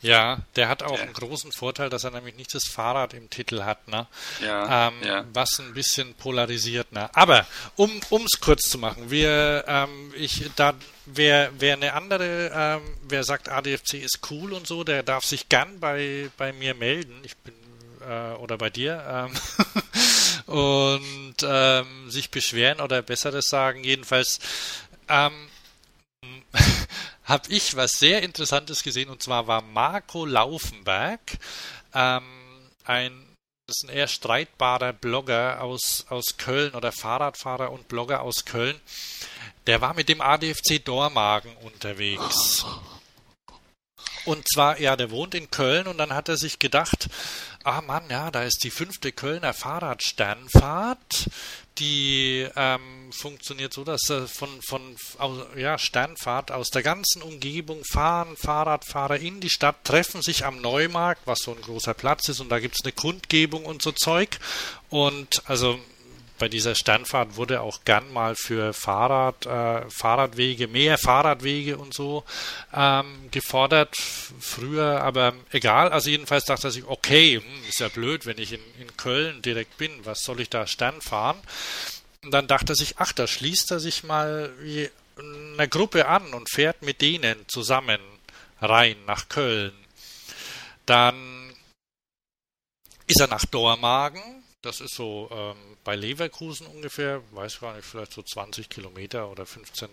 Ja, der hat auch ja. einen großen Vorteil, dass er nämlich nicht das Fahrrad im Titel hat, ne? Ja, ähm, ja. Was ein bisschen polarisiert, ne? Aber um es kurz zu machen, wir, ähm, ich, da, wer, wer eine andere, ähm, wer sagt ADFC ist cool und so, der darf sich gern bei, bei mir melden. Ich bin äh, oder bei dir ähm, und ähm, sich beschweren oder besseres sagen. Jedenfalls ähm, habe ich was sehr Interessantes gesehen und zwar war Marco Laufenberg, ähm, ein das ist ein eher streitbarer Blogger aus, aus Köln oder Fahrradfahrer und Blogger aus Köln. Der war mit dem ADFC Dormagen unterwegs. Und zwar, ja, der wohnt in Köln und dann hat er sich gedacht, ah Mann, ja, da ist die fünfte Kölner Fahrradsternfahrt die ähm, funktioniert so, dass äh, von, von ja, Sternfahrt aus der ganzen Umgebung fahren Fahrradfahrer in die Stadt, treffen sich am Neumarkt, was so ein großer Platz ist, und da gibt es eine Kundgebung und so Zeug. Und also bei dieser Sternfahrt wurde auch gern mal für Fahrrad, äh, Fahrradwege, mehr Fahrradwege und so ähm, gefordert früher, aber egal. Also jedenfalls dachte sich, okay, hm, ist ja blöd, wenn ich in, in Köln direkt bin, was soll ich da Stern fahren? Und dann dachte sich, ach, da schließt er sich mal eine Gruppe an und fährt mit denen zusammen rein nach Köln. Dann ist er nach Dormagen, das ist so ähm, bei Leverkusen ungefähr, weiß gar nicht, vielleicht so 20 Kilometer oder 15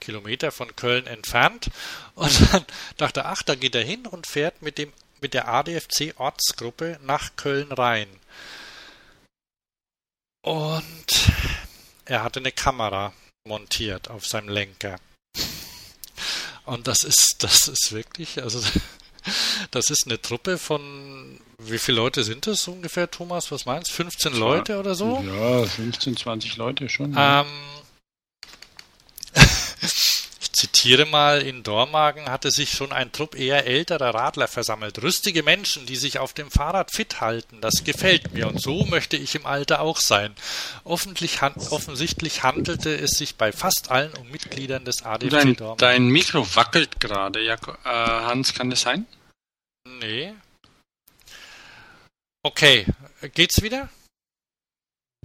Kilometer von Köln entfernt. Und dann dachte ach, da geht er hin und fährt mit dem mit der ADFC Ortsgruppe nach Köln rein. Und er hatte eine Kamera montiert auf seinem Lenker. Und das ist, das ist wirklich, also das ist eine Truppe von, wie viele Leute sind das ungefähr, Thomas? Was meinst du? 15 Zwar, Leute oder so? Ja, 15, 20 Leute schon. Ähm, ich zitiere Viermal in Dormagen hatte sich schon ein Trupp eher älterer Radler versammelt. Rüstige Menschen, die sich auf dem Fahrrad fit halten. Das gefällt mir und so möchte ich im Alter auch sein. offensichtlich handelte es sich bei fast allen um Mitgliedern des ADFC dein, Dormagen. Dein Mikro wackelt gerade, äh, Hans, kann das sein? Nee. Okay, geht's wieder?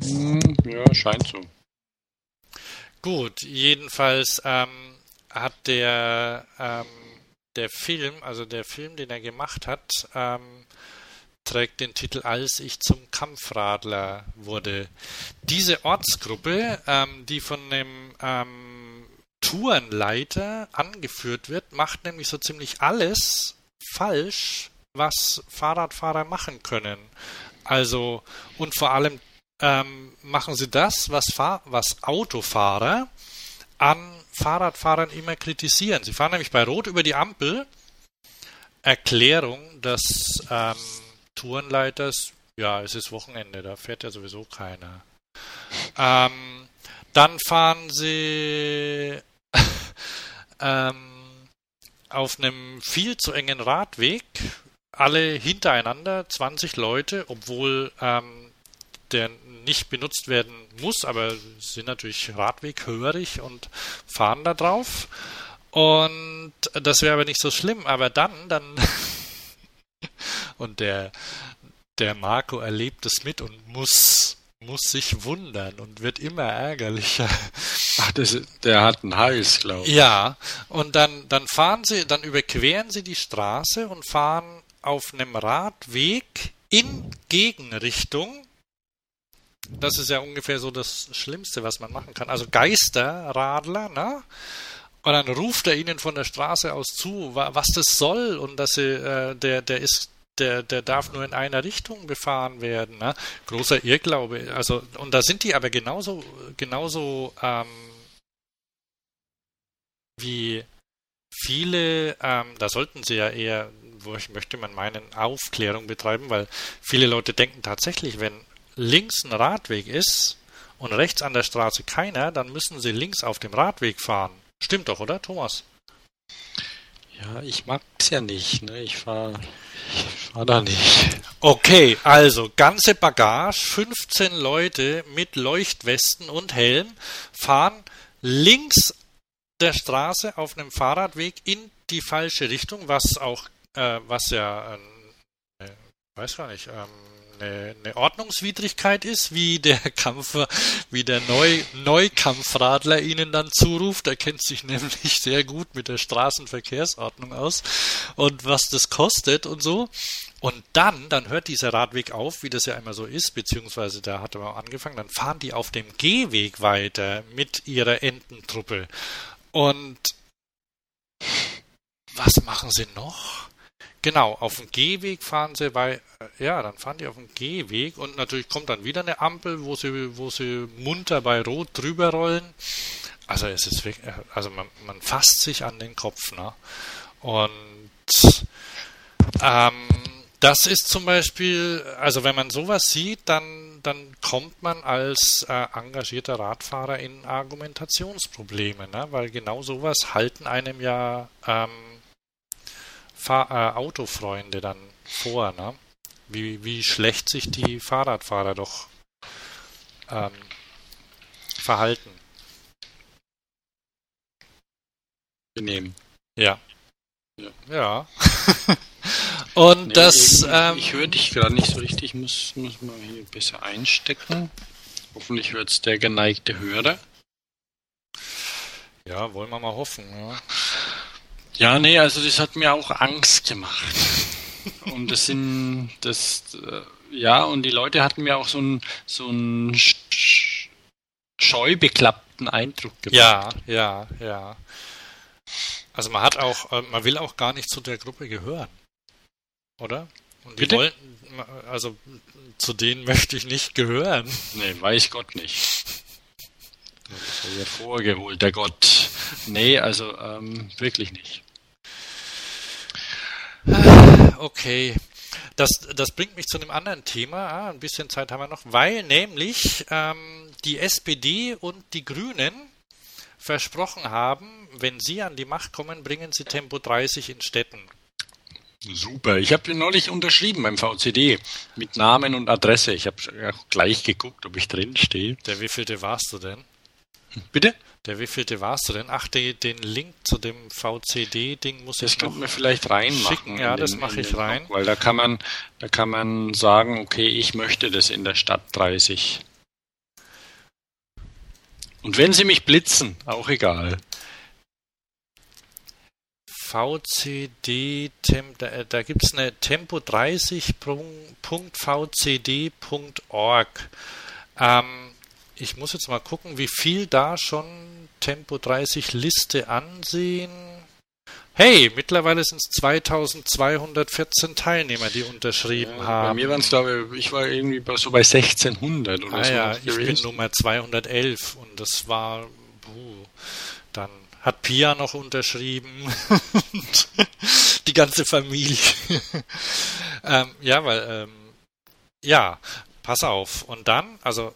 Hm, ja, scheint so. Gut, jedenfalls ähm, hat der, ähm, der Film, also der Film, den er gemacht hat, ähm, trägt den Titel Als ich zum Kampfradler wurde. Diese Ortsgruppe, ähm, die von dem ähm, Tourenleiter angeführt wird, macht nämlich so ziemlich alles falsch, was Fahrradfahrer machen können. Also, und vor allem ähm, machen sie das, was, Fahr was Autofahrer an Fahrradfahrern immer kritisieren. Sie fahren nämlich bei Rot über die Ampel. Erklärung des ähm, Tourenleiters, ja, es ist Wochenende, da fährt ja sowieso keiner. Ähm, dann fahren sie ähm, auf einem viel zu engen Radweg, alle hintereinander, 20 Leute, obwohl ähm, der nicht benutzt werden muss, aber sind natürlich radweghörig und fahren da drauf. Und das wäre aber nicht so schlimm, aber dann, dann und der, der Marco erlebt es mit und muss, muss sich wundern und wird immer ärgerlicher. Ach, das, der hat einen Hals, glaube ich. Ja, und dann, dann fahren sie, dann überqueren sie die Straße und fahren auf einem Radweg in Gegenrichtung das ist ja ungefähr so das Schlimmste, was man machen kann. Also Geisterradler, ne? Und dann ruft er ihnen von der Straße aus zu, was das soll und dass sie, äh, der, der ist, der, der darf nur in einer Richtung befahren werden. Ne? Großer Irrglaube. Also, und da sind die aber genauso, genauso ähm, wie viele, ähm, da sollten sie ja eher, wo ich möchte man meinen, Aufklärung betreiben, weil viele Leute denken tatsächlich, wenn links ein Radweg ist und rechts an der Straße keiner, dann müssen sie links auf dem Radweg fahren. Stimmt doch, oder, Thomas? Ja, ich mag es ja nicht. Ne? Ich fahre ich fahr da nicht. Okay, also ganze Bagage, 15 Leute mit Leuchtwesten und Helm fahren links der Straße auf einem Fahrradweg in die falsche Richtung, was auch, äh, was ja, äh, weiß gar nicht, ähm, eine, Ordnungswidrigkeit ist, wie der Kampfer, wie der Neu, Neukampfradler ihnen dann zuruft. Er kennt sich nämlich sehr gut mit der Straßenverkehrsordnung aus und was das kostet und so. Und dann, dann hört dieser Radweg auf, wie das ja immer so ist, beziehungsweise da hat er mal angefangen, dann fahren die auf dem Gehweg weiter mit ihrer Ententruppe. Und was machen sie noch? Genau, auf dem Gehweg fahren sie bei, äh, ja, dann fahren die auf dem Gehweg und natürlich kommt dann wieder eine Ampel, wo sie, wo sie munter bei Rot drüber rollen. Also es ist wirklich, äh, also man, man fasst sich an den Kopf, ne? Und ähm, das ist zum Beispiel, also wenn man sowas sieht, dann, dann kommt man als äh, engagierter Radfahrer in Argumentationsprobleme, ne? weil genau sowas halten einem ja ähm, Fahr äh, Autofreunde dann vor, ne? Wie, wie schlecht sich die Fahrradfahrer doch ähm, verhalten. Benehmen. Ja. Ja. ja. Und nee, das. Ähm, ich höre dich gerade nicht so richtig. Ich muss, muss mal hier besser einstecken. Hoffentlich hört es der geneigte Hörer. Ja, wollen wir mal hoffen. Ja. Ja, nee, also das hat mir auch Angst gemacht. Und das sind, das, äh, ja, und die Leute hatten mir auch so einen, so einen scheu beklappten Eindruck gemacht. Ja, ja, ja. Also man hat auch, äh, man will auch gar nicht zu der Gruppe gehören. Oder? Und die Bitte? wollen, also zu denen möchte ich nicht gehören. Nee, weiß Gott nicht. Das ist ja vorgeholt, der Gott. Nee, also ähm, wirklich nicht. Okay. Das, das bringt mich zu einem anderen Thema. Ah, ein bisschen Zeit haben wir noch, weil nämlich ähm, die SPD und die Grünen versprochen haben, wenn Sie an die Macht kommen, bringen Sie Tempo 30 in Städten. Super. Ich habe neulich unterschrieben beim VCD mit Namen und Adresse. Ich habe gleich geguckt, ob ich drin stehe. Der wievielte warst du denn? Bitte? Der wievielte warst du denn? Ach, die, den Link zu dem VCD-Ding muss das ich noch mir vielleicht reinmachen. Ja, das mache ich rein. Blog, weil da kann man, da kann man sagen, okay, ich möchte das in der Stadt 30. Und wenn sie mich blitzen, auch egal. VCD, da, da gibt es eine tempo30.vcd.org. Ähm, ich muss jetzt mal gucken, wie viel da schon Tempo 30 Liste ansehen. Hey, mittlerweile sind es 2214 Teilnehmer, die unterschrieben ja, haben. Bei mir waren es, glaube ich, ich war irgendwie so bei 1600 oder ah, so. Ja, ich gewesen. bin Nummer 211 und das war, puh, dann hat Pia noch unterschrieben. die ganze Familie. ähm, ja, weil, ähm, ja, pass auf. Und dann, also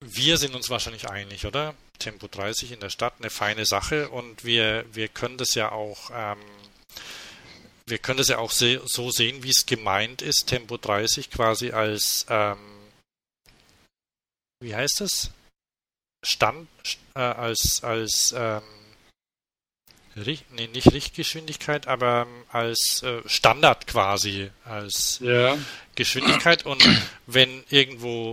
wir sind uns wahrscheinlich einig, oder? Tempo 30 in der Stadt, eine feine Sache und wir, wir können das ja auch, ähm, wir können das ja auch so sehen, wie es gemeint ist, Tempo 30 quasi als, ähm, wie heißt es? Stand, äh, als, als, ähm, nee, nicht Richtgeschwindigkeit, aber ähm, als äh, Standard quasi, als ja. Geschwindigkeit und wenn irgendwo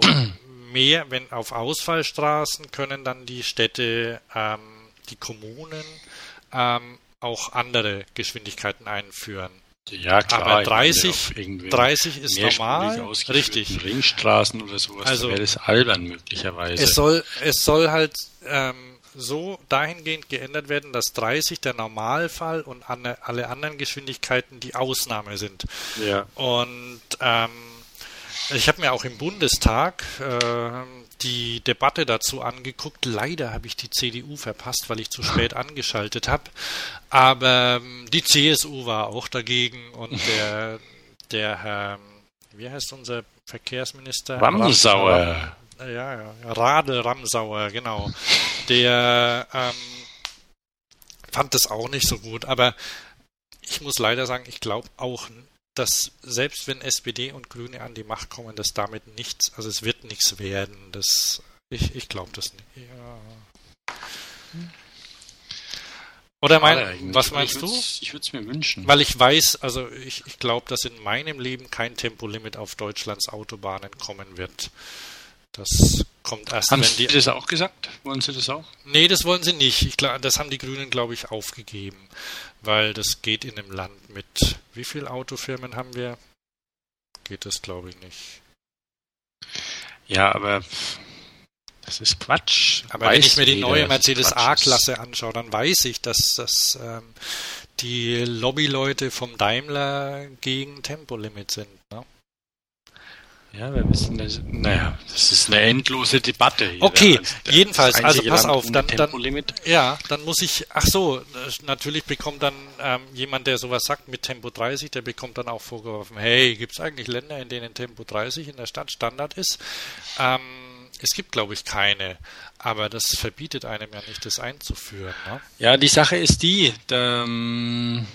mehr, wenn auf Ausfallstraßen können dann die Städte, ähm, die Kommunen ähm, auch andere Geschwindigkeiten einführen. Ja, klar. Aber 30, 30 ist normal. Richtig. Ringstraßen oder sowas, also, wäre das albern möglicherweise. Es soll, es soll halt ähm, so dahingehend geändert werden, dass 30 der Normalfall und alle anderen Geschwindigkeiten die Ausnahme sind. Ja. Und ähm, ich habe mir auch im Bundestag äh, die Debatte dazu angeguckt. Leider habe ich die CDU verpasst, weil ich zu spät angeschaltet habe. Aber ähm, die CSU war auch dagegen und der, der Herr, wie heißt unser Verkehrsminister? Ramsauer. Ja, ja, Radel Ramsauer, genau. Der ähm, fand das auch nicht so gut. Aber ich muss leider sagen, ich glaube auch dass selbst wenn SPD und Grüne an die Macht kommen, dass damit nichts, also es wird nichts werden. Das, ich ich glaube das nicht. Ja. Oder mein, was meinst ich du? Ich würde es mir wünschen. Weil ich weiß, also ich, ich glaube, dass in meinem Leben kein Tempolimit auf Deutschlands Autobahnen kommen wird. Das kommt erst, haben wenn die. Sie das auch gesagt? Wollen Sie das auch? Nee, das wollen Sie nicht. Ich, das haben die Grünen, glaube ich, aufgegeben weil das geht in einem Land mit, wie viele Autofirmen haben wir? Geht das, glaube ich, nicht. Ja, aber das ist Quatsch. Aber weiß wenn ich mir die neue Mercedes A-Klasse anschaue, dann weiß ich, dass das ähm, die Lobbyleute vom Daimler gegen Tempolimit sind. Ne? Ja, wir wissen, das, naja, das ist eine endlose Debatte hier. Okay, jedenfalls, also pass Land auf, dann, dann, ja, dann muss ich, ach so, natürlich bekommt dann ähm, jemand, der sowas sagt mit Tempo 30, der bekommt dann auch vorgeworfen, hey, gibt es eigentlich Länder, in denen Tempo 30 in der Stadt Standard ist? Ähm, es gibt, glaube ich, keine, aber das verbietet einem ja nicht, das einzuführen. Ne? Ja, die Sache ist die, ähm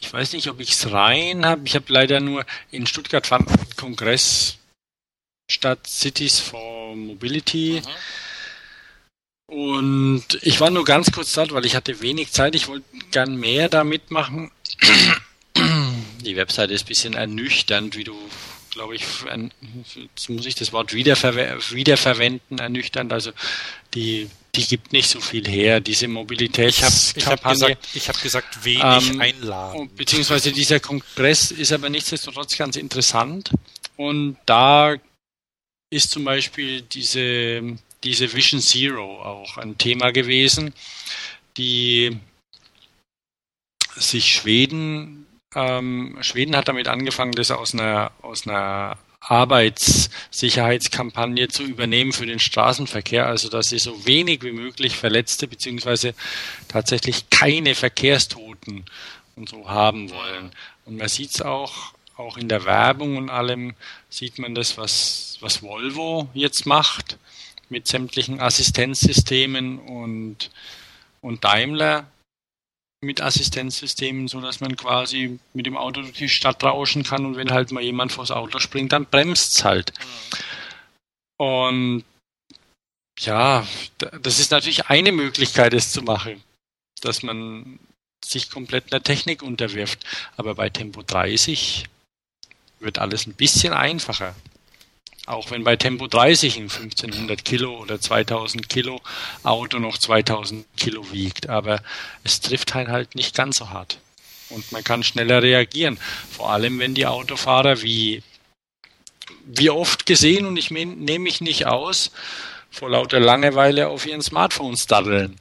ich weiß nicht, ob ich es rein habe. Ich habe leider nur in Stuttgart fand ein Kongress statt Cities for Mobility. Mhm. Und ich war nur ganz kurz dort, weil ich hatte wenig Zeit. Ich wollte gern mehr da mitmachen. Die Webseite ist ein bisschen ernüchternd, wie du, glaube ich, jetzt muss ich das Wort wiederverwe wiederverwenden, ernüchternd. Also die die gibt nicht so viel her, diese Mobilitätskampagne. Ich habe hab gesagt, ich hab gesagt, wenig ähm, einladen. Beziehungsweise dieser Kongress ist aber nichtsdestotrotz ganz interessant. Und da ist zum Beispiel diese, diese Vision Zero auch ein Thema gewesen, die sich Schweden, ähm, Schweden hat damit angefangen, das aus einer, aus einer Arbeitssicherheitskampagne zu übernehmen für den Straßenverkehr, also dass sie so wenig wie möglich Verletzte beziehungsweise tatsächlich keine Verkehrstoten und so haben wollen. Und man sieht es auch, auch in der Werbung und allem sieht man das, was, was Volvo jetzt macht. mit sämtlichen Assistenzsystemen und, und Daimler mit Assistenzsystemen, so dass man quasi mit dem Auto durch die Stadt rauschen kann und wenn halt mal jemand vors Auto springt, dann bremst es halt. Und ja, das ist natürlich eine Möglichkeit, es zu machen, dass man sich komplett einer Technik unterwirft. Aber bei Tempo 30 wird alles ein bisschen einfacher. Auch wenn bei Tempo 30 ein 1500 Kilo oder 2000 Kilo Auto noch 2000 Kilo wiegt. Aber es trifft einen halt nicht ganz so hart. Und man kann schneller reagieren. Vor allem, wenn die Autofahrer wie, wie oft gesehen, und ich nehme mich nicht aus, vor lauter Langeweile auf ihren Smartphones daddeln.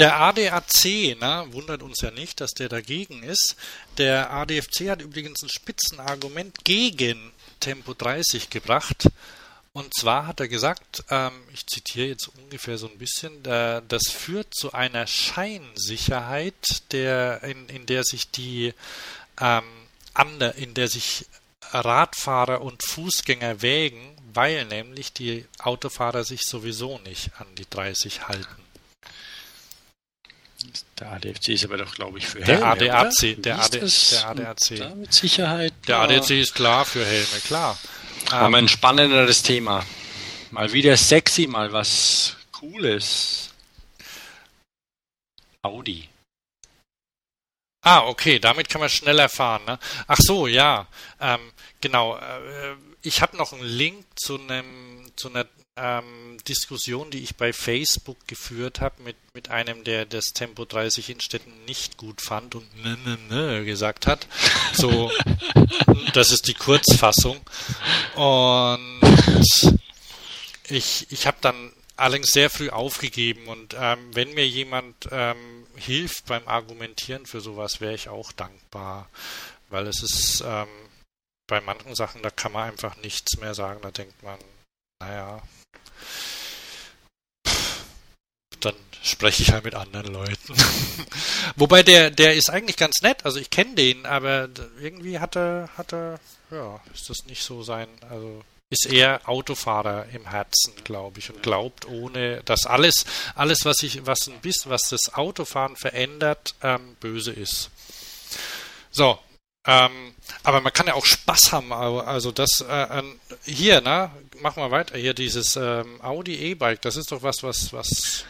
Der ADAC, na, wundert uns ja nicht, dass der dagegen ist. Der ADFC hat übrigens ein Spitzenargument gegen Tempo 30 gebracht. Und zwar hat er gesagt, ähm, ich zitiere jetzt ungefähr so ein bisschen, äh, das führt zu einer Scheinsicherheit, der, in, in der sich die ähm, ander, in der sich Radfahrer und Fußgänger wägen, weil nämlich die Autofahrer sich sowieso nicht an die 30 halten. Der ADFC ist aber doch, glaube ich, für Helme. Der ADAC, der, AD, der ADAC. Da mit Sicherheit. Der ADAC ist klar für Helme, klar. Aber ein spannenderes Thema. Mal wieder sexy, mal was Cooles. Audi. Ah, okay, damit kann man schneller fahren. Ne? Ach so, ja, ähm, genau. Äh, ich habe noch einen Link zu einem zu einer ähm, Diskussion, die ich bei Facebook geführt habe mit, mit einem, der das Tempo 30 Innenstädten nicht gut fand und ne, ne, ne gesagt hat. So, das ist die Kurzfassung. Und ich, ich habe dann allerdings sehr früh aufgegeben und ähm, wenn mir jemand ähm, hilft beim Argumentieren für sowas, wäre ich auch dankbar, weil es ist ähm, bei manchen Sachen, da kann man einfach nichts mehr sagen, da denkt man, naja, dann spreche ich halt mit anderen Leuten. Wobei der, der ist eigentlich ganz nett, also ich kenne den, aber irgendwie hat er, hat er, ja, ist das nicht so sein, also ist eher Autofahrer im Herzen, glaube ich, und glaubt ohne, dass alles, alles, was ich, was ein bisschen, was das Autofahren verändert, ähm, böse ist. So, ähm, aber man kann ja auch Spaß haben. Also das äh, hier, ne? Machen wir weiter. Hier dieses ähm, Audi E-Bike. Das ist doch was, was, was.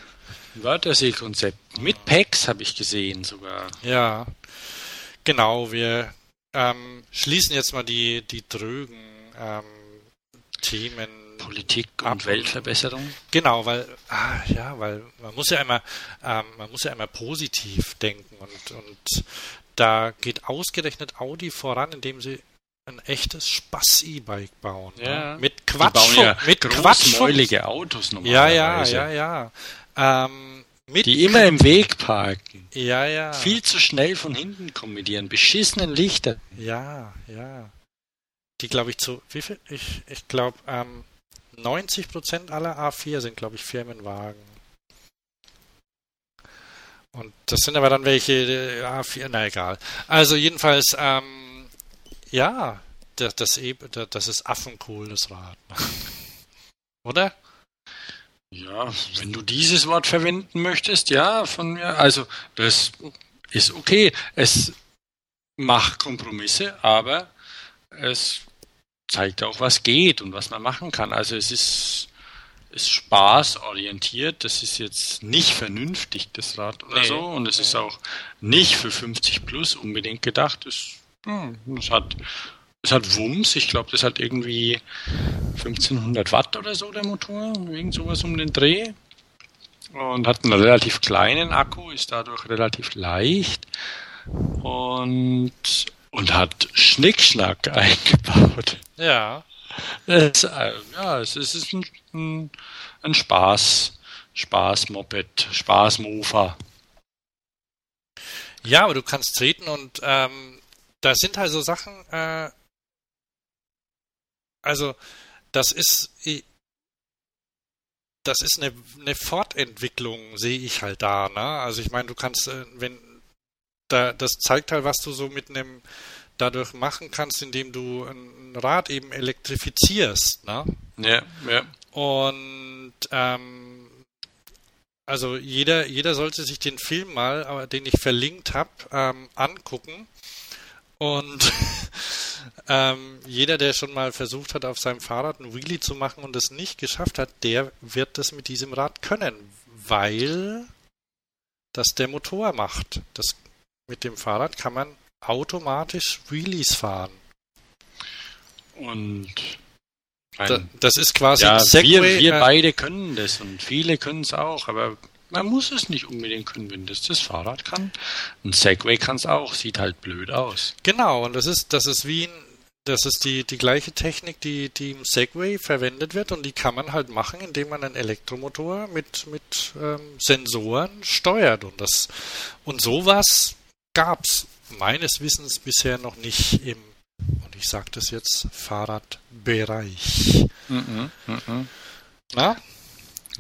Wörterseekonzept. Mit Packs habe ich gesehen sogar. Ja, genau. Wir ähm, schließen jetzt mal die die drögen ähm, Themen. Politik und ab. Weltverbesserung. Genau, weil ah, ja, weil man muss ja immer ähm, man muss ja immer positiv denken und und da geht ausgerechnet Audi voran, indem sie ein echtes Spaß-E-Bike bauen. Ja. Ne? Mit Quatsch. Ja mit großmäulige Autos normalerweise. Ja, ja, ja, ja. Ähm, die immer im Weg parken. Ja, ja. Viel zu schnell von hinten kommen mit ihren beschissenen Lichter. Ja, ja. Die glaube ich zu, wie viel? Ich, ich glaube, ähm, 90% aller A4 sind, glaube ich, Firmenwagen. Und das sind aber dann welche, ja, vier, na egal. Also jedenfalls, ähm, ja, das, das, das ist affencool, das Rad. Oder? Ja, wenn du dieses Wort verwenden möchtest, ja, von mir, also das ist okay. Es macht Kompromisse, aber es zeigt auch, was geht und was man machen kann. Also es ist ist spaßorientiert. Das ist jetzt nicht vernünftig, das Rad oder nee. so. Und es ist auch nicht für 50 plus unbedingt gedacht. Es, hm, es hat, es hat Wumms. Ich glaube, das hat irgendwie 1500 Watt oder so, der Motor. Irgend sowas um den Dreh. Und hat einen relativ kleinen Akku, ist dadurch relativ leicht. Und, und hat Schnickschnack eingebaut. Ja. Es, äh, ja, es, es ist ein, ein, ein Spaß, Spaß-Moped, Spaß-Mofa. Ja, aber du kannst treten und ähm, da sind halt so Sachen, äh, also das ist das ist eine, eine Fortentwicklung, sehe ich halt da, ne? Also ich meine, du kannst, äh, wenn da, das zeigt halt, was du so mit einem dadurch machen kannst, indem du ein Rad eben elektrifizierst. Ne? Ja, ja. Und ähm, also jeder, jeder sollte sich den Film mal, den ich verlinkt habe, ähm, angucken. Und ähm, jeder, der schon mal versucht hat, auf seinem Fahrrad ein Wheelie zu machen und es nicht geschafft hat, der wird das mit diesem Rad können, weil das der Motor macht. Das, mit dem Fahrrad kann man automatisch Wheelies fahren. Und da, das ist quasi ja, Segway, wir, wir äh, beide können das und viele können es auch, aber man muss es nicht unbedingt können, wenn das das Fahrrad kann. Ein Segway kann es auch, sieht halt blöd aus. Genau, und das ist, das ist wie ein, das ist die, die gleiche Technik, die, die im Segway verwendet wird und die kann man halt machen, indem man einen Elektromotor mit, mit ähm, Sensoren steuert. Und das und sowas gab es meines Wissens bisher noch nicht im, und ich sage das jetzt, Fahrradbereich. Mhm, mh. Na?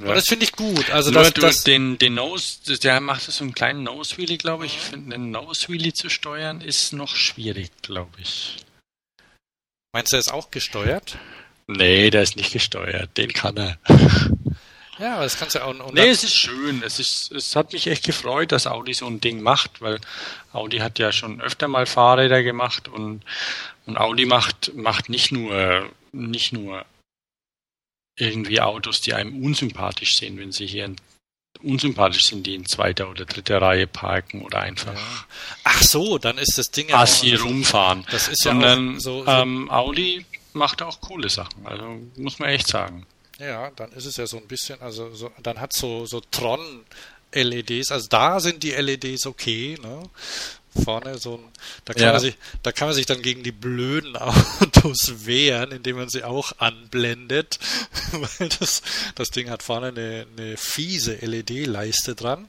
Ja. Und das finde ich gut. Also Nur das, das den, den Nose, der macht so einen kleinen Nose Wheelie, glaube ich. Ich finde, einen Nose Wheelie zu steuern ist noch schwierig, glaube ich. Meinst du, er ist auch gesteuert? Nee, der ist nicht gesteuert. Den kann er. Ja, aber das kannst du auch. Und nee, es ist schön. Es, ist, es hat mich echt gefreut, dass Audi so ein Ding macht, weil Audi hat ja schon öfter mal Fahrräder gemacht und, und Audi macht, macht nicht nur, nicht nur irgendwie Autos, die einem unsympathisch sind, wenn sie hier unsympathisch sind, die in zweiter oder dritter Reihe parken oder einfach. Ja. Ach so, dann ist das Ding ja assi rumfahren. Das ist ja Sondern so, so ähm, Audi macht auch coole Sachen. Also muss man echt sagen. Ja, dann ist es ja so ein bisschen, also so, dann hat so so Tron LEDs, also da sind die LEDs okay, ne? Vorne so ein, da kann ja. man sich, da kann man sich dann gegen die blöden Autos wehren, indem man sie auch anblendet, weil das, das Ding hat vorne eine, eine fiese LED-Leiste dran.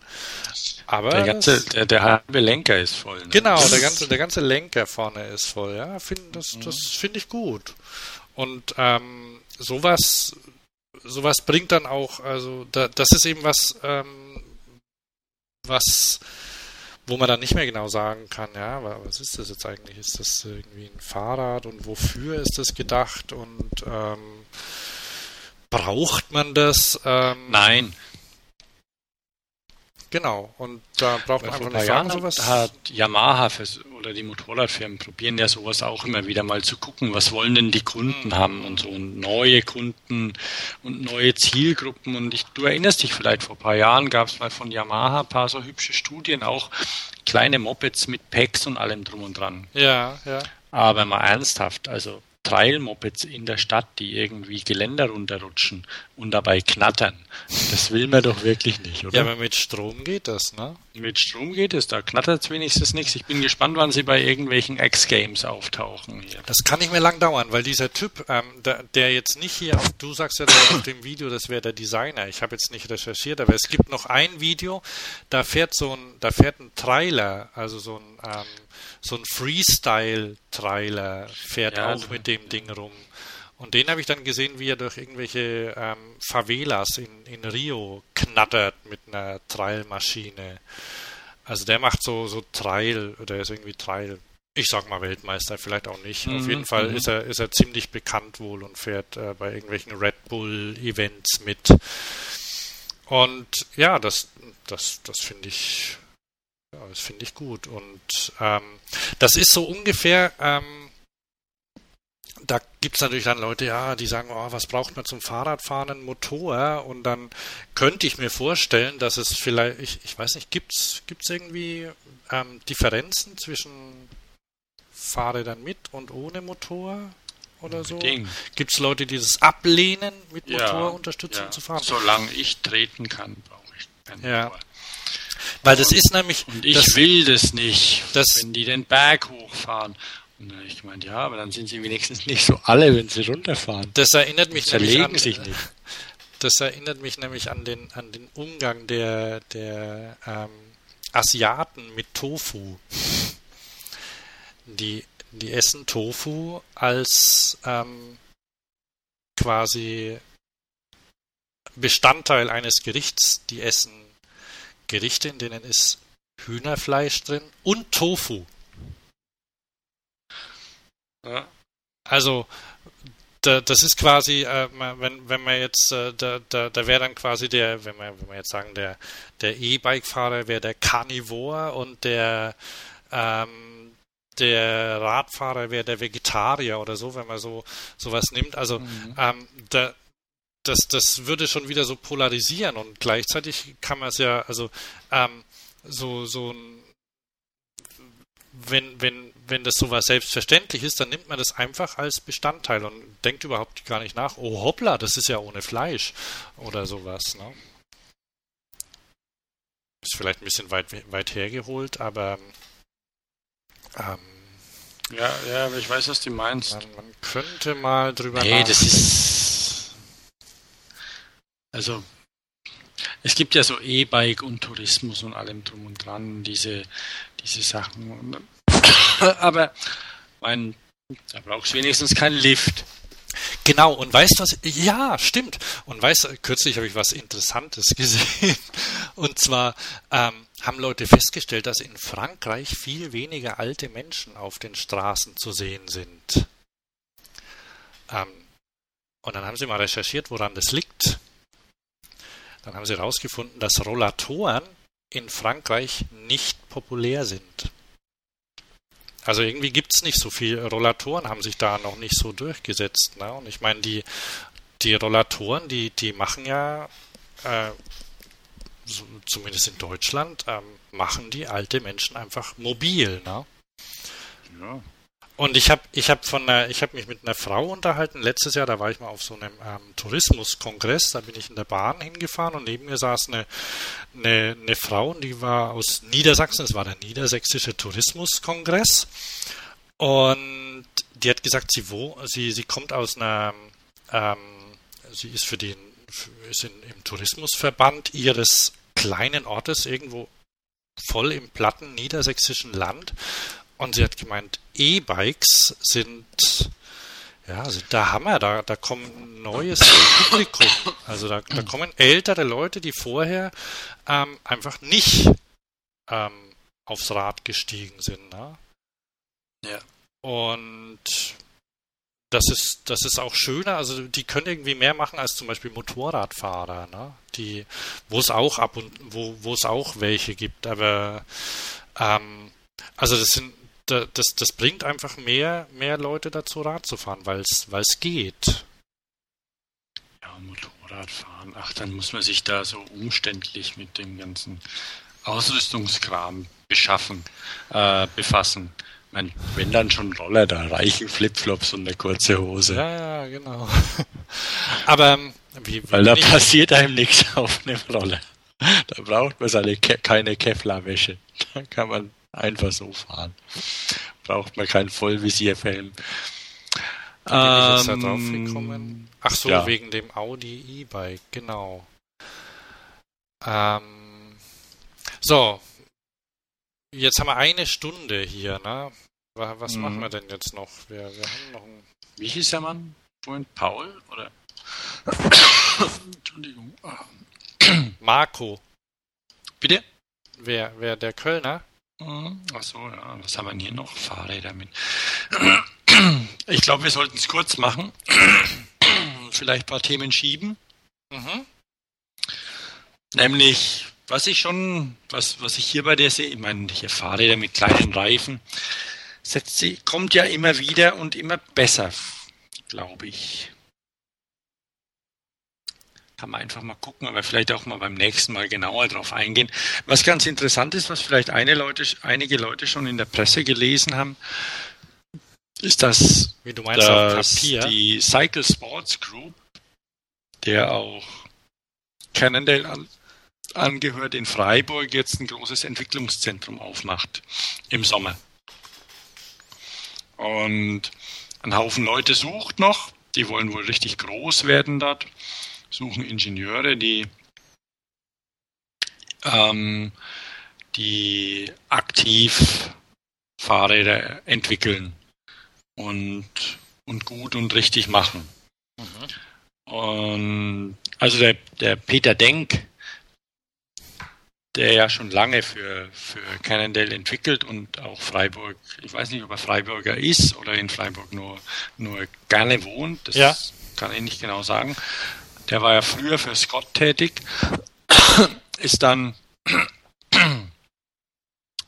Aber der ganze, der, der halbe Lenker ist voll. Ne? Genau, der ganze, der ganze Lenker vorne ist voll. Ja, find, das, das mhm. finde ich gut. Und ähm, sowas sowas bringt dann auch, also da, das ist eben was, ähm, was, wo man dann nicht mehr genau sagen kann, ja, was ist das jetzt eigentlich? Ist das irgendwie ein Fahrrad und wofür ist das gedacht und ähm, braucht man das? Ähm, Nein. Genau, und da braucht man einfach eine Jahren sowas. Hat Yamaha oder die Motorradfirmen probieren ja sowas auch immer wieder mal zu gucken, was wollen denn die Kunden mhm. haben und so und neue Kunden und neue Zielgruppen. Und ich, du erinnerst dich vielleicht, vor ein paar Jahren gab es mal von Yamaha ein paar so hübsche Studien, auch kleine Mopeds mit Packs und allem drum und dran. Ja, ja. Aber mal ernsthaft, also Trail-Mopeds in der Stadt, die irgendwie Geländer runterrutschen und dabei knattern. Das will man doch wirklich nicht, oder? Ja, aber mit Strom geht das, ne? Mit Strom geht es, da knattert es wenigstens nichts. Ich bin gespannt, wann sie bei irgendwelchen X-Games auftauchen. Hier. Das kann nicht mehr lang dauern, weil dieser Typ, ähm, der, der, jetzt nicht hier, auf, du sagst ja auf dem Video, das wäre der Designer. Ich habe jetzt nicht recherchiert, aber es gibt noch ein Video, da fährt so ein, da fährt ein Trailer, also so ein ähm, so ein Freestyle-Trailer fährt ja, auch mit dem Ding rum. Und den habe ich dann gesehen, wie er durch irgendwelche ähm, Favelas in, in Rio knattert mit einer Trailmaschine. Also der macht so, so Trail, oder ist irgendwie Trail, ich sag mal Weltmeister, vielleicht auch nicht. Mhm, Auf jeden Fall mhm. ist er, ist er ziemlich bekannt wohl und fährt äh, bei irgendwelchen Red Bull Events mit. Und ja, das, das, das finde ich das finde ich gut. Und ähm, das ist so ungefähr, ähm, da gibt es natürlich dann Leute, ja, die sagen, oh, was braucht man zum Fahrradfahren? Ein Motor. Und dann könnte ich mir vorstellen, dass es vielleicht, ich, ich weiß nicht, gibt es irgendwie ähm, Differenzen zwischen Fahrrädern mit und ohne Motor? Oder so? Gibt es Leute, die das ablehnen, mit Motorunterstützung ja, zu fahren? Solange ich treten kann, brauche ich keinen ja. Motor. Weil das ist nämlich. Und ich das, will das nicht, das, wenn die den Berg hochfahren. Und ich meine, ja, aber dann sind sie wenigstens nicht so alle, wenn sie runterfahren. Das erinnert mich nämlich an, sich nicht. Das erinnert mich nämlich an den, an den Umgang der, der ähm, Asiaten mit Tofu. Die, die essen Tofu als ähm, quasi Bestandteil eines Gerichts. Die essen Gerichte, in denen ist Hühnerfleisch drin und Tofu. Ja. Also da, das ist quasi, äh, wenn, wenn man jetzt, äh, da, da, da wäre dann quasi der, wenn wir, wenn wir jetzt sagen, der, der E-Bike-Fahrer wäre der Carnivore und der, ähm, der Radfahrer wäre der Vegetarier oder so, wenn man so sowas nimmt. Also mhm. ähm, da, das, das würde schon wieder so polarisieren und gleichzeitig kann man es ja, also ähm, so, so ein wenn, wenn, wenn das sowas selbstverständlich ist, dann nimmt man das einfach als Bestandteil und denkt überhaupt gar nicht nach, oh hoppla, das ist ja ohne Fleisch oder sowas. Ne? Ist vielleicht ein bisschen weit, weit hergeholt, aber ähm, ja, ja, ich weiß, was du meinst. Man, man könnte mal drüber nee, nachdenken. das ist also es gibt ja so E-Bike und Tourismus und allem drum und dran, diese, diese Sachen. Aber mein, da brauchst du wenigstens keinen Lift. Genau, und weißt du was? Ja, stimmt. Und weißt du, kürzlich habe ich was Interessantes gesehen. Und zwar ähm, haben Leute festgestellt, dass in Frankreich viel weniger alte Menschen auf den Straßen zu sehen sind. Ähm, und dann haben sie mal recherchiert, woran das liegt. Dann haben sie herausgefunden, dass Rollatoren in Frankreich nicht populär sind. Also irgendwie gibt es nicht so viele Rollatoren, haben sich da noch nicht so durchgesetzt. Ne? Und ich meine, die, die Rollatoren, die, die machen ja, äh, so, zumindest in Deutschland, ähm, machen die alte Menschen einfach mobil. Ne? Ja. Und ich habe ich hab von mich mit einer Frau unterhalten letztes Jahr, da war ich mal auf so einem ähm, Tourismuskongress, da bin ich in der Bahn hingefahren und neben mir saß eine, eine, eine Frau, die war aus Niedersachsen, es war der Niedersächsische Tourismuskongress. Und die hat gesagt, sie wo, sie, sie kommt aus einer, ähm, sie ist für den, ist in, im Tourismusverband ihres kleinen Ortes irgendwo voll im platten niedersächsischen Land und sie hat gemeint, E-Bikes sind ja, sind der Hammer. Da, da kommt neues Publikum. Also da, da kommen ältere Leute, die vorher ähm, einfach nicht ähm, aufs Rad gestiegen sind. Ne? Ja. Und das ist, das ist auch schöner, also die können irgendwie mehr machen als zum Beispiel Motorradfahrer, ne? Die, wo es auch ab und wo, wo es auch welche gibt, aber ähm, also das sind das, das bringt einfach mehr, mehr Leute dazu, Rad zu fahren, weil es geht. Ja, Motorradfahren. Ach, dann muss man sich da so umständlich mit dem ganzen Ausrüstungskram beschaffen, äh, befassen. Ich meine, wenn dann schon Roller, da reichen Flipflops und eine kurze Hose. Ja, ja, genau. Aber ähm, wie, wie Weil da passiert einem nichts auf einem Roller. Da braucht man seine Ke keine Kevlarwäsche. Da kann man Einfach so fahren. Braucht man keinen Vollvisierfilm. Wie ähm, jetzt da drauf gekommen? Ach so, ja. wegen dem Audi E-Bike, genau. Ähm, so, jetzt haben wir eine Stunde hier, ne? Was mhm. machen wir denn jetzt noch? Wir, wir haben noch einen Wie hieß der Mann? Vorhin Paul? Oder? Entschuldigung. Marco. Bitte? Wer, wer, der Kölner? Mhm. Achso, ja. Was haben wir denn hier noch? Fahrräder mit. Ich glaube, wir sollten es kurz machen. Vielleicht ein paar Themen schieben. Mhm. Nämlich, was ich schon, was, was ich hier bei dir sehe, ich meine, hier Fahrräder mit kleinen Reifen, setzt sie, kommt ja immer wieder und immer besser, glaube ich kann man einfach mal gucken, aber vielleicht auch mal beim nächsten Mal genauer drauf eingehen. Was ganz interessant ist, was vielleicht Leute, einige Leute schon in der Presse gelesen haben, ist, dass, Wie du meinst, dass die Cycle Sports Group, der auch Cannondale an, angehört, in Freiburg jetzt ein großes Entwicklungszentrum aufmacht im Sommer. Und ein Haufen Leute sucht noch, die wollen wohl richtig groß werden dort suchen Ingenieure, die, ähm, die aktiv Fahrräder entwickeln und, und gut und richtig machen. Mhm. Und also der, der Peter Denk, der ja schon lange für, für Cannondale entwickelt und auch Freiburg, ich weiß nicht, ob er Freiburger ist oder in Freiburg nur, nur gerne wohnt, das ja. kann ich nicht genau sagen. Der war ja früher für Scott tätig, ist dann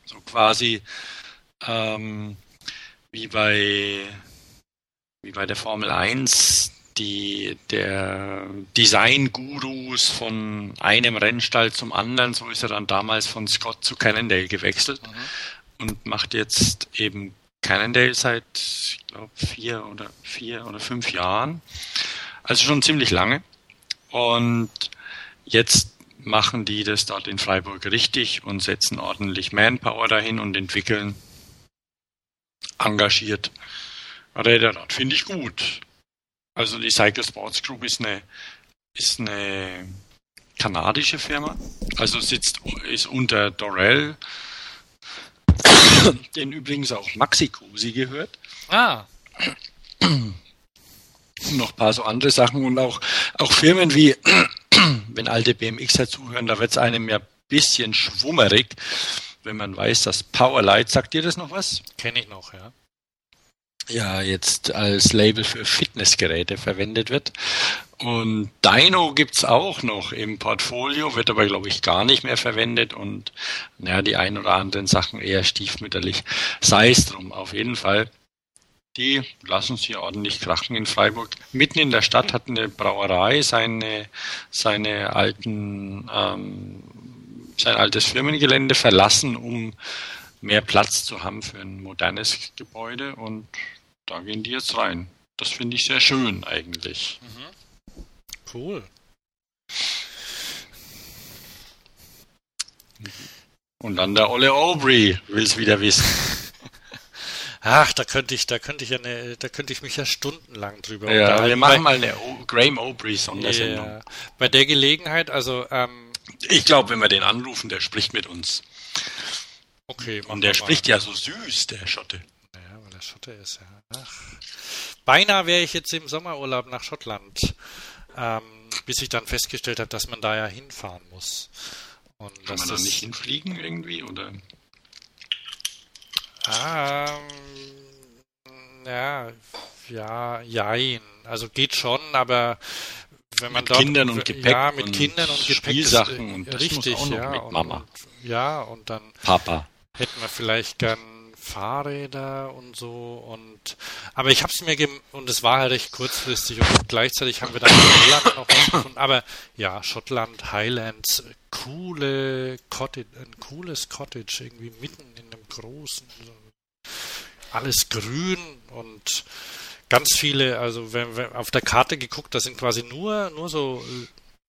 so quasi ähm, wie bei wie bei der Formel 1 die, der Design-Gurus von einem Rennstall zum anderen, so ist er dann damals von Scott zu Cannondale gewechselt mhm. und macht jetzt eben Cannondale seit, ich glaube, vier oder vier oder fünf Jahren. Also schon ziemlich lange. Und jetzt machen die das dort in Freiburg richtig und setzen ordentlich Manpower dahin und entwickeln engagiert Räder. Das finde ich gut. Also die Cycle Sports Group ist eine, ist eine kanadische Firma, also sitzt, ist unter Dorel, den übrigens auch Maxi Cosi gehört. Ah. Und noch ein paar so andere Sachen und auch, auch Firmen wie, wenn alte BMXer zuhören, da wird es einem ja ein bisschen schwummerig, wenn man weiß, dass Powerlight, sagt dir das noch was? Kenne ich noch, ja ja jetzt als Label für Fitnessgeräte verwendet wird. Und Dino gibt's auch noch im Portfolio, wird aber, glaube ich, gar nicht mehr verwendet und ja, die ein oder anderen Sachen eher stiefmütterlich. Sei es drum, auf jeden Fall. Die lassen sich ordentlich krachen in Freiburg. Mitten in der Stadt hat eine Brauerei seine, seine alten, ähm, sein altes Firmengelände verlassen, um mehr Platz zu haben für ein modernes Gebäude und da gehen die jetzt rein. Das finde ich sehr schön eigentlich. Mhm. Cool. Und dann der Olle Aubrey will es wieder wissen. Ach, da könnte ich, da könnte ich eine, da könnte ich mich ja stundenlang drüber ja, unterhalten. Wir machen mal eine o Graham Aubrey Sondersendung. Ja, bei der Gelegenheit, also ähm, ich glaube, wenn wir den anrufen, der spricht mit uns. Okay. Und der spricht ja so süß, der Schotte. Naja, weil der Schotte ist ja. Ach. Beinahe wäre ich jetzt im Sommerurlaub nach Schottland, ähm, bis ich dann festgestellt habe, dass man da ja hinfahren muss. Und Kann man da nicht hinfliegen irgendwie oder? Ähm, ja, ja, jein. Also geht schon, aber wenn man mit dort Kindern und Gepäck ja mit und Kindern und Gepäck Spielsachen ist, und das richtig muss auch noch ja mit Mama und, ja und dann Papa hätten wir vielleicht gern Fahrräder und so und aber ich habe es mir und es war halt recht kurzfristig und gleichzeitig haben wir dann in Irland noch was gefunden. Aber ja, Schottland, Highlands, coole Cottage, ein cooles Cottage irgendwie mitten in einem großen, alles grün und ganz viele, also wenn, wenn auf der Karte geguckt, da sind quasi nur nur so,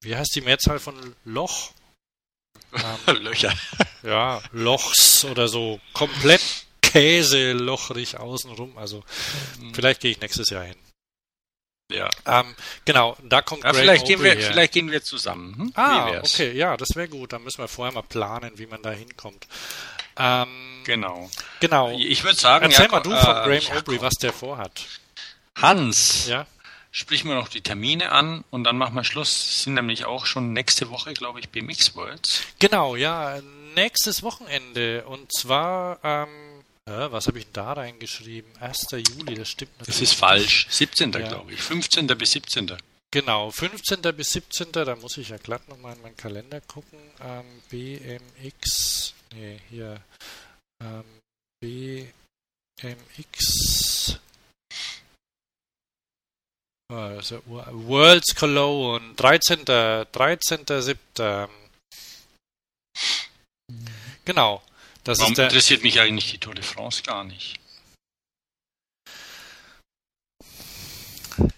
wie heißt die Mehrzahl von Loch? Ähm, Löcher. Ja, Lochs oder so komplett käselochrig außenrum. Also mhm. vielleicht gehe ich nächstes Jahr hin. Ja. Ähm, genau, da kommt ja, vielleicht, gehen wir, vielleicht gehen wir zusammen. Hm? Ah, okay, ja, das wäre gut. Dann müssen wir vorher mal planen, wie man da hinkommt. Ähm, genau. Genau. Ich würde sagen, erzähl ja, mal du von äh, Graham Aubrey, was der vorhat. Hans. Ja. Sprich mir noch die Termine an und dann machen wir Schluss. Sind nämlich auch schon nächste Woche, glaube ich, BMX Worlds. Genau, ja, nächstes Wochenende. Und zwar ähm, was habe ich denn da reingeschrieben? 1. Juli, das stimmt natürlich. Das ist falsch. 17. Ja. glaube ich. 15. bis 17. Genau, 15. bis 17. Da muss ich ja glatt nochmal in meinen Kalender gucken. Ähm, BMX, nee, hier. Ähm, BMX. Oh, also Worlds Cologne, 13. 13.7. Genau. Das Warum der, interessiert mich eigentlich die Tour de France gar nicht?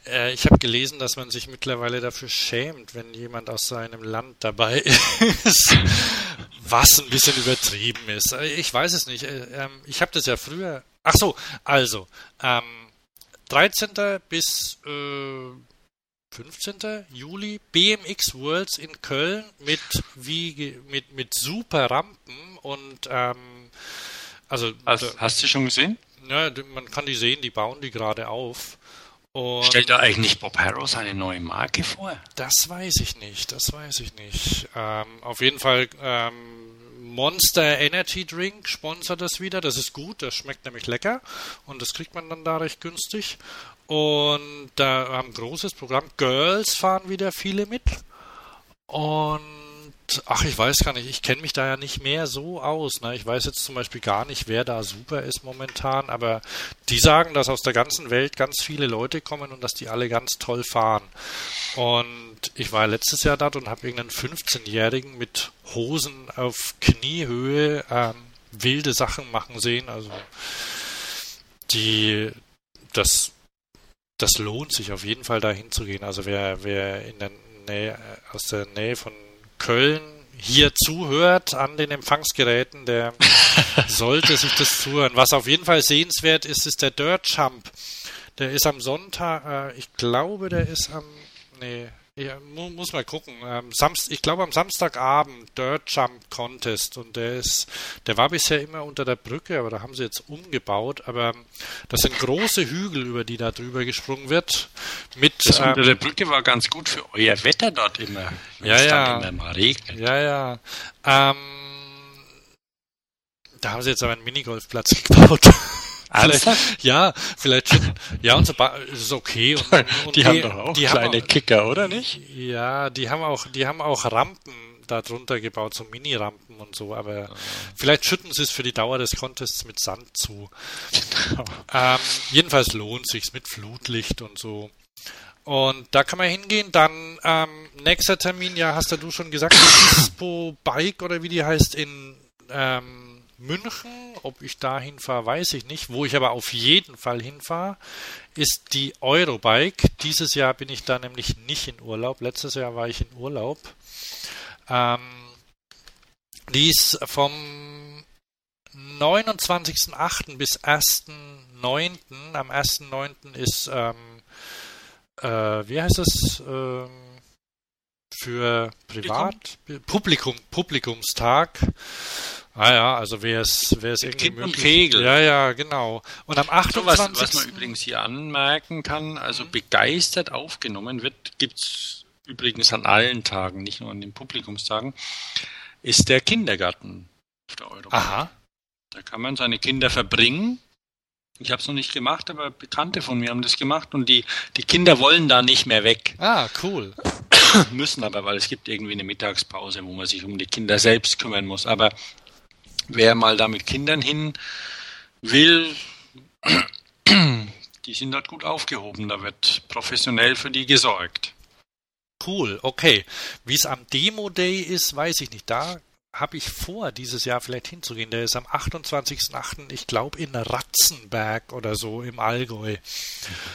Äh, ich habe gelesen, dass man sich mittlerweile dafür schämt, wenn jemand aus seinem Land dabei ist, was ein bisschen übertrieben ist. Äh, ich weiß es nicht. Äh, ähm, ich habe das ja früher. Ach so, also ähm, 13. bis äh, 15. Juli BMX Worlds in Köln mit wie mit mit super Rampen und ähm, also hast, hast du schon gesehen? Ja, man kann die sehen, die bauen die gerade auf. Und Stellt da eigentlich Bob Harrow seine neue Marke vor? Das weiß ich nicht, das weiß ich nicht. Ähm, auf jeden Fall ähm, Monster Energy Drink sponsert das wieder. Das ist gut, das schmeckt nämlich lecker und das kriegt man dann da recht günstig. Und da haben ein großes Programm. Girls fahren wieder viele mit. Und ach, ich weiß gar nicht, ich kenne mich da ja nicht mehr so aus. Ne? Ich weiß jetzt zum Beispiel gar nicht, wer da super ist momentan, aber die sagen, dass aus der ganzen Welt ganz viele Leute kommen und dass die alle ganz toll fahren. Und ich war letztes Jahr dort und habe irgendeinen 15-Jährigen mit Hosen auf Kniehöhe ähm, wilde Sachen machen sehen. Also die das das lohnt sich auf jeden Fall dahin zu gehen. Also wer, wer in der Nähe, aus der Nähe von Köln hier zuhört an den Empfangsgeräten, der sollte sich das zuhören. Was auf jeden Fall sehenswert ist, ist der Dirt Jump. Der ist am Sonntag, äh, ich glaube, der ist am, nee, ja, muss mal gucken. Ähm, Samst, ich glaube am Samstagabend Dirt Jump Contest und der ist, der war bisher immer unter der Brücke, aber da haben sie jetzt umgebaut. Aber das sind große Hügel, über die da drüber gesprungen wird. Mit das ähm, unter der Brücke war ganz gut für euer Wetter dort immer. Ja, ja. Immer mal regnet. Ja, ja. Ähm, da haben sie jetzt aber einen Minigolfplatz gebaut. Alles? Ja, vielleicht schon. Ja, und so ist okay. Und, und die, die, haben doch auch kleine auch, Kicker, oder nicht? Ja, die haben auch, die haben auch Rampen da drunter gebaut, so Mini-Rampen und so, aber oh. vielleicht schütten sie es für die Dauer des Contests mit Sand zu. Genau. Ähm, jedenfalls lohnt sich's mit Flutlicht und so. Und da kann man hingehen. Dann ähm, nächster Termin, ja, hast ja du schon gesagt, Expo Bike oder wie die heißt in ähm, München. Ob ich da hinfahre, weiß ich nicht. Wo ich aber auf jeden Fall hinfahre, ist die Eurobike. Dieses Jahr bin ich da nämlich nicht in Urlaub. Letztes Jahr war ich in Urlaub. Ähm, die ist vom 29.08. bis 1.09. Am 1.09. ist, ähm, äh, wie heißt es? Ähm, für Privat, Publikum, Publikumstag. Ah ja, also wer es, wer es irgendwie Kind möglich, und Kegel. Ja, ja, genau. Und am 28. So, was, was man übrigens hier anmerken kann, also mhm. begeistert aufgenommen wird, gibt's übrigens an allen Tagen, nicht nur an den Publikumstagen, ist der Kindergarten auf der Euro. Aha. Da kann man seine Kinder verbringen. Ich habe es noch nicht gemacht, aber Bekannte von mir haben das gemacht und die, die Kinder wollen da nicht mehr weg. Ah, cool. Müssen aber, weil es gibt irgendwie eine Mittagspause, wo man sich um die Kinder selbst kümmern muss. Aber wer mal da mit Kindern hin will, die sind dort gut aufgehoben. Da wird professionell für die gesorgt. Cool, okay. Wie es am Demo Day ist, weiß ich nicht. Da habe ich vor, dieses Jahr vielleicht hinzugehen. Der ist am 28.08., ich glaube, in Ratzenberg oder so im Allgäu.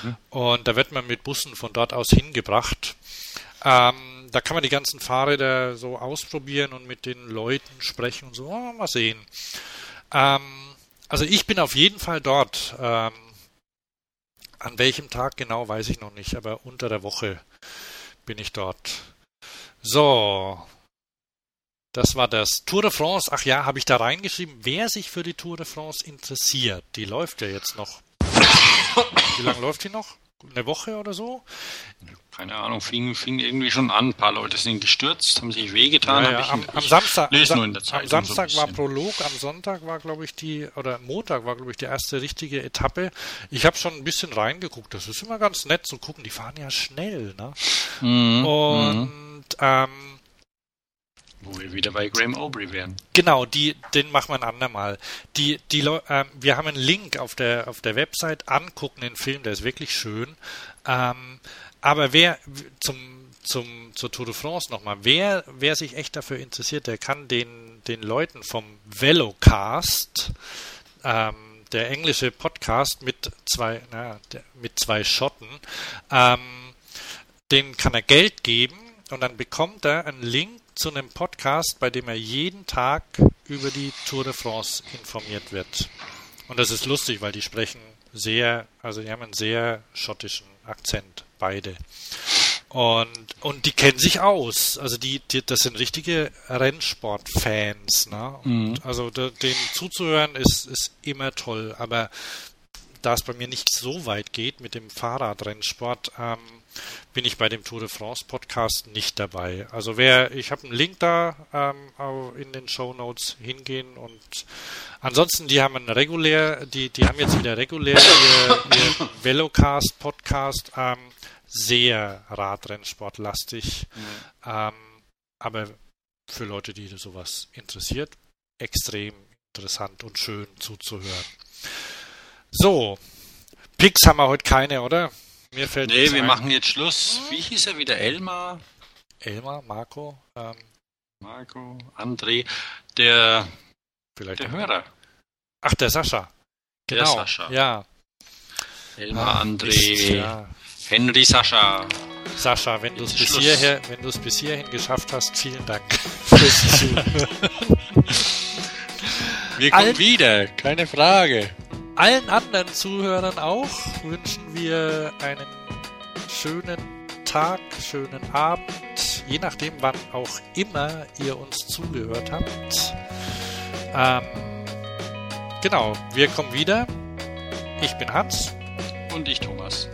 Mhm. Und da wird man mit Bussen von dort aus hingebracht. Ähm, da kann man die ganzen Fahrräder so ausprobieren und mit den Leuten sprechen und so. Oh, mal sehen. Ähm, also ich bin auf jeden Fall dort. Ähm, an welchem Tag genau weiß ich noch nicht, aber unter der Woche bin ich dort. So. Das war das Tour de France. Ach ja, habe ich da reingeschrieben, wer sich für die Tour de France interessiert. Die läuft ja jetzt noch. Wie lange läuft die noch? Eine Woche oder so? Keine Ahnung, fing, fing irgendwie schon an. Ein paar Leute sind gestürzt, haben sich wehgetan. Ja, ja. Am, am, Samstag, am, am Samstag so war Prolog, am Sonntag war, glaube ich, die, oder Montag war, glaube ich, die erste richtige Etappe. Ich habe schon ein bisschen reingeguckt. Das ist immer ganz nett zu gucken. Die fahren ja schnell, ne? Mhm. Und, ähm, wo wir wieder bei Graham Aubrey wären. Genau, die, den machen wir ein andermal. Die, die, äh, wir haben einen Link auf der, auf der Website, angucken den Film, der ist wirklich schön. Ähm, aber wer zum, zum, zur Tour de France nochmal, wer, wer sich echt dafür interessiert, der kann den, den Leuten vom Velocast, ähm, der englische Podcast mit zwei, na, mit zwei Schotten, ähm, den kann er Geld geben und dann bekommt er einen Link zu einem Podcast, bei dem er jeden Tag über die Tour de France informiert wird. Und das ist lustig, weil die sprechen sehr, also die haben einen sehr schottischen Akzent beide. Und, und die kennen sich aus. Also die, die das sind richtige Rennsportfans. Ne? Mhm. Also da, denen zuzuhören ist, ist immer toll. Aber da es bei mir nicht so weit geht mit dem Fahrradrennsport, ähm, bin ich bei dem Tour de France Podcast nicht dabei. Also wer, ich habe einen Link da ähm, in den Show Notes hingehen und ansonsten, die haben regulär, die, die haben jetzt wieder regulär ihr, ihr Velocast Podcast, ähm, sehr Radrennsportlastig, mhm. ähm, aber für Leute, die sowas interessiert, extrem interessant und schön zuzuhören. So, Picks haben wir heute keine, oder? Mir fällt Nee, wir ein. machen jetzt Schluss. Wie hieß er wieder? Elmar? Elmar, Marco? Ähm, Marco, André, der, vielleicht der Hörer. Ach, der Sascha. Genau. Der Sascha. Ja. Elmar, André, ja. Henry, Sascha. Sascha, wenn du es bis hierher, wenn du es bis hierhin geschafft hast, vielen Dank fürs Zuhören. Wir kommen Allen, wieder, keine Frage. Allen anderen Zuhörern auch wünschen wir einen schönen Tag, schönen Abend, je nachdem, wann auch immer ihr uns zugehört habt. Ähm, genau, wir kommen wieder. Ich bin Hans. Und ich Thomas.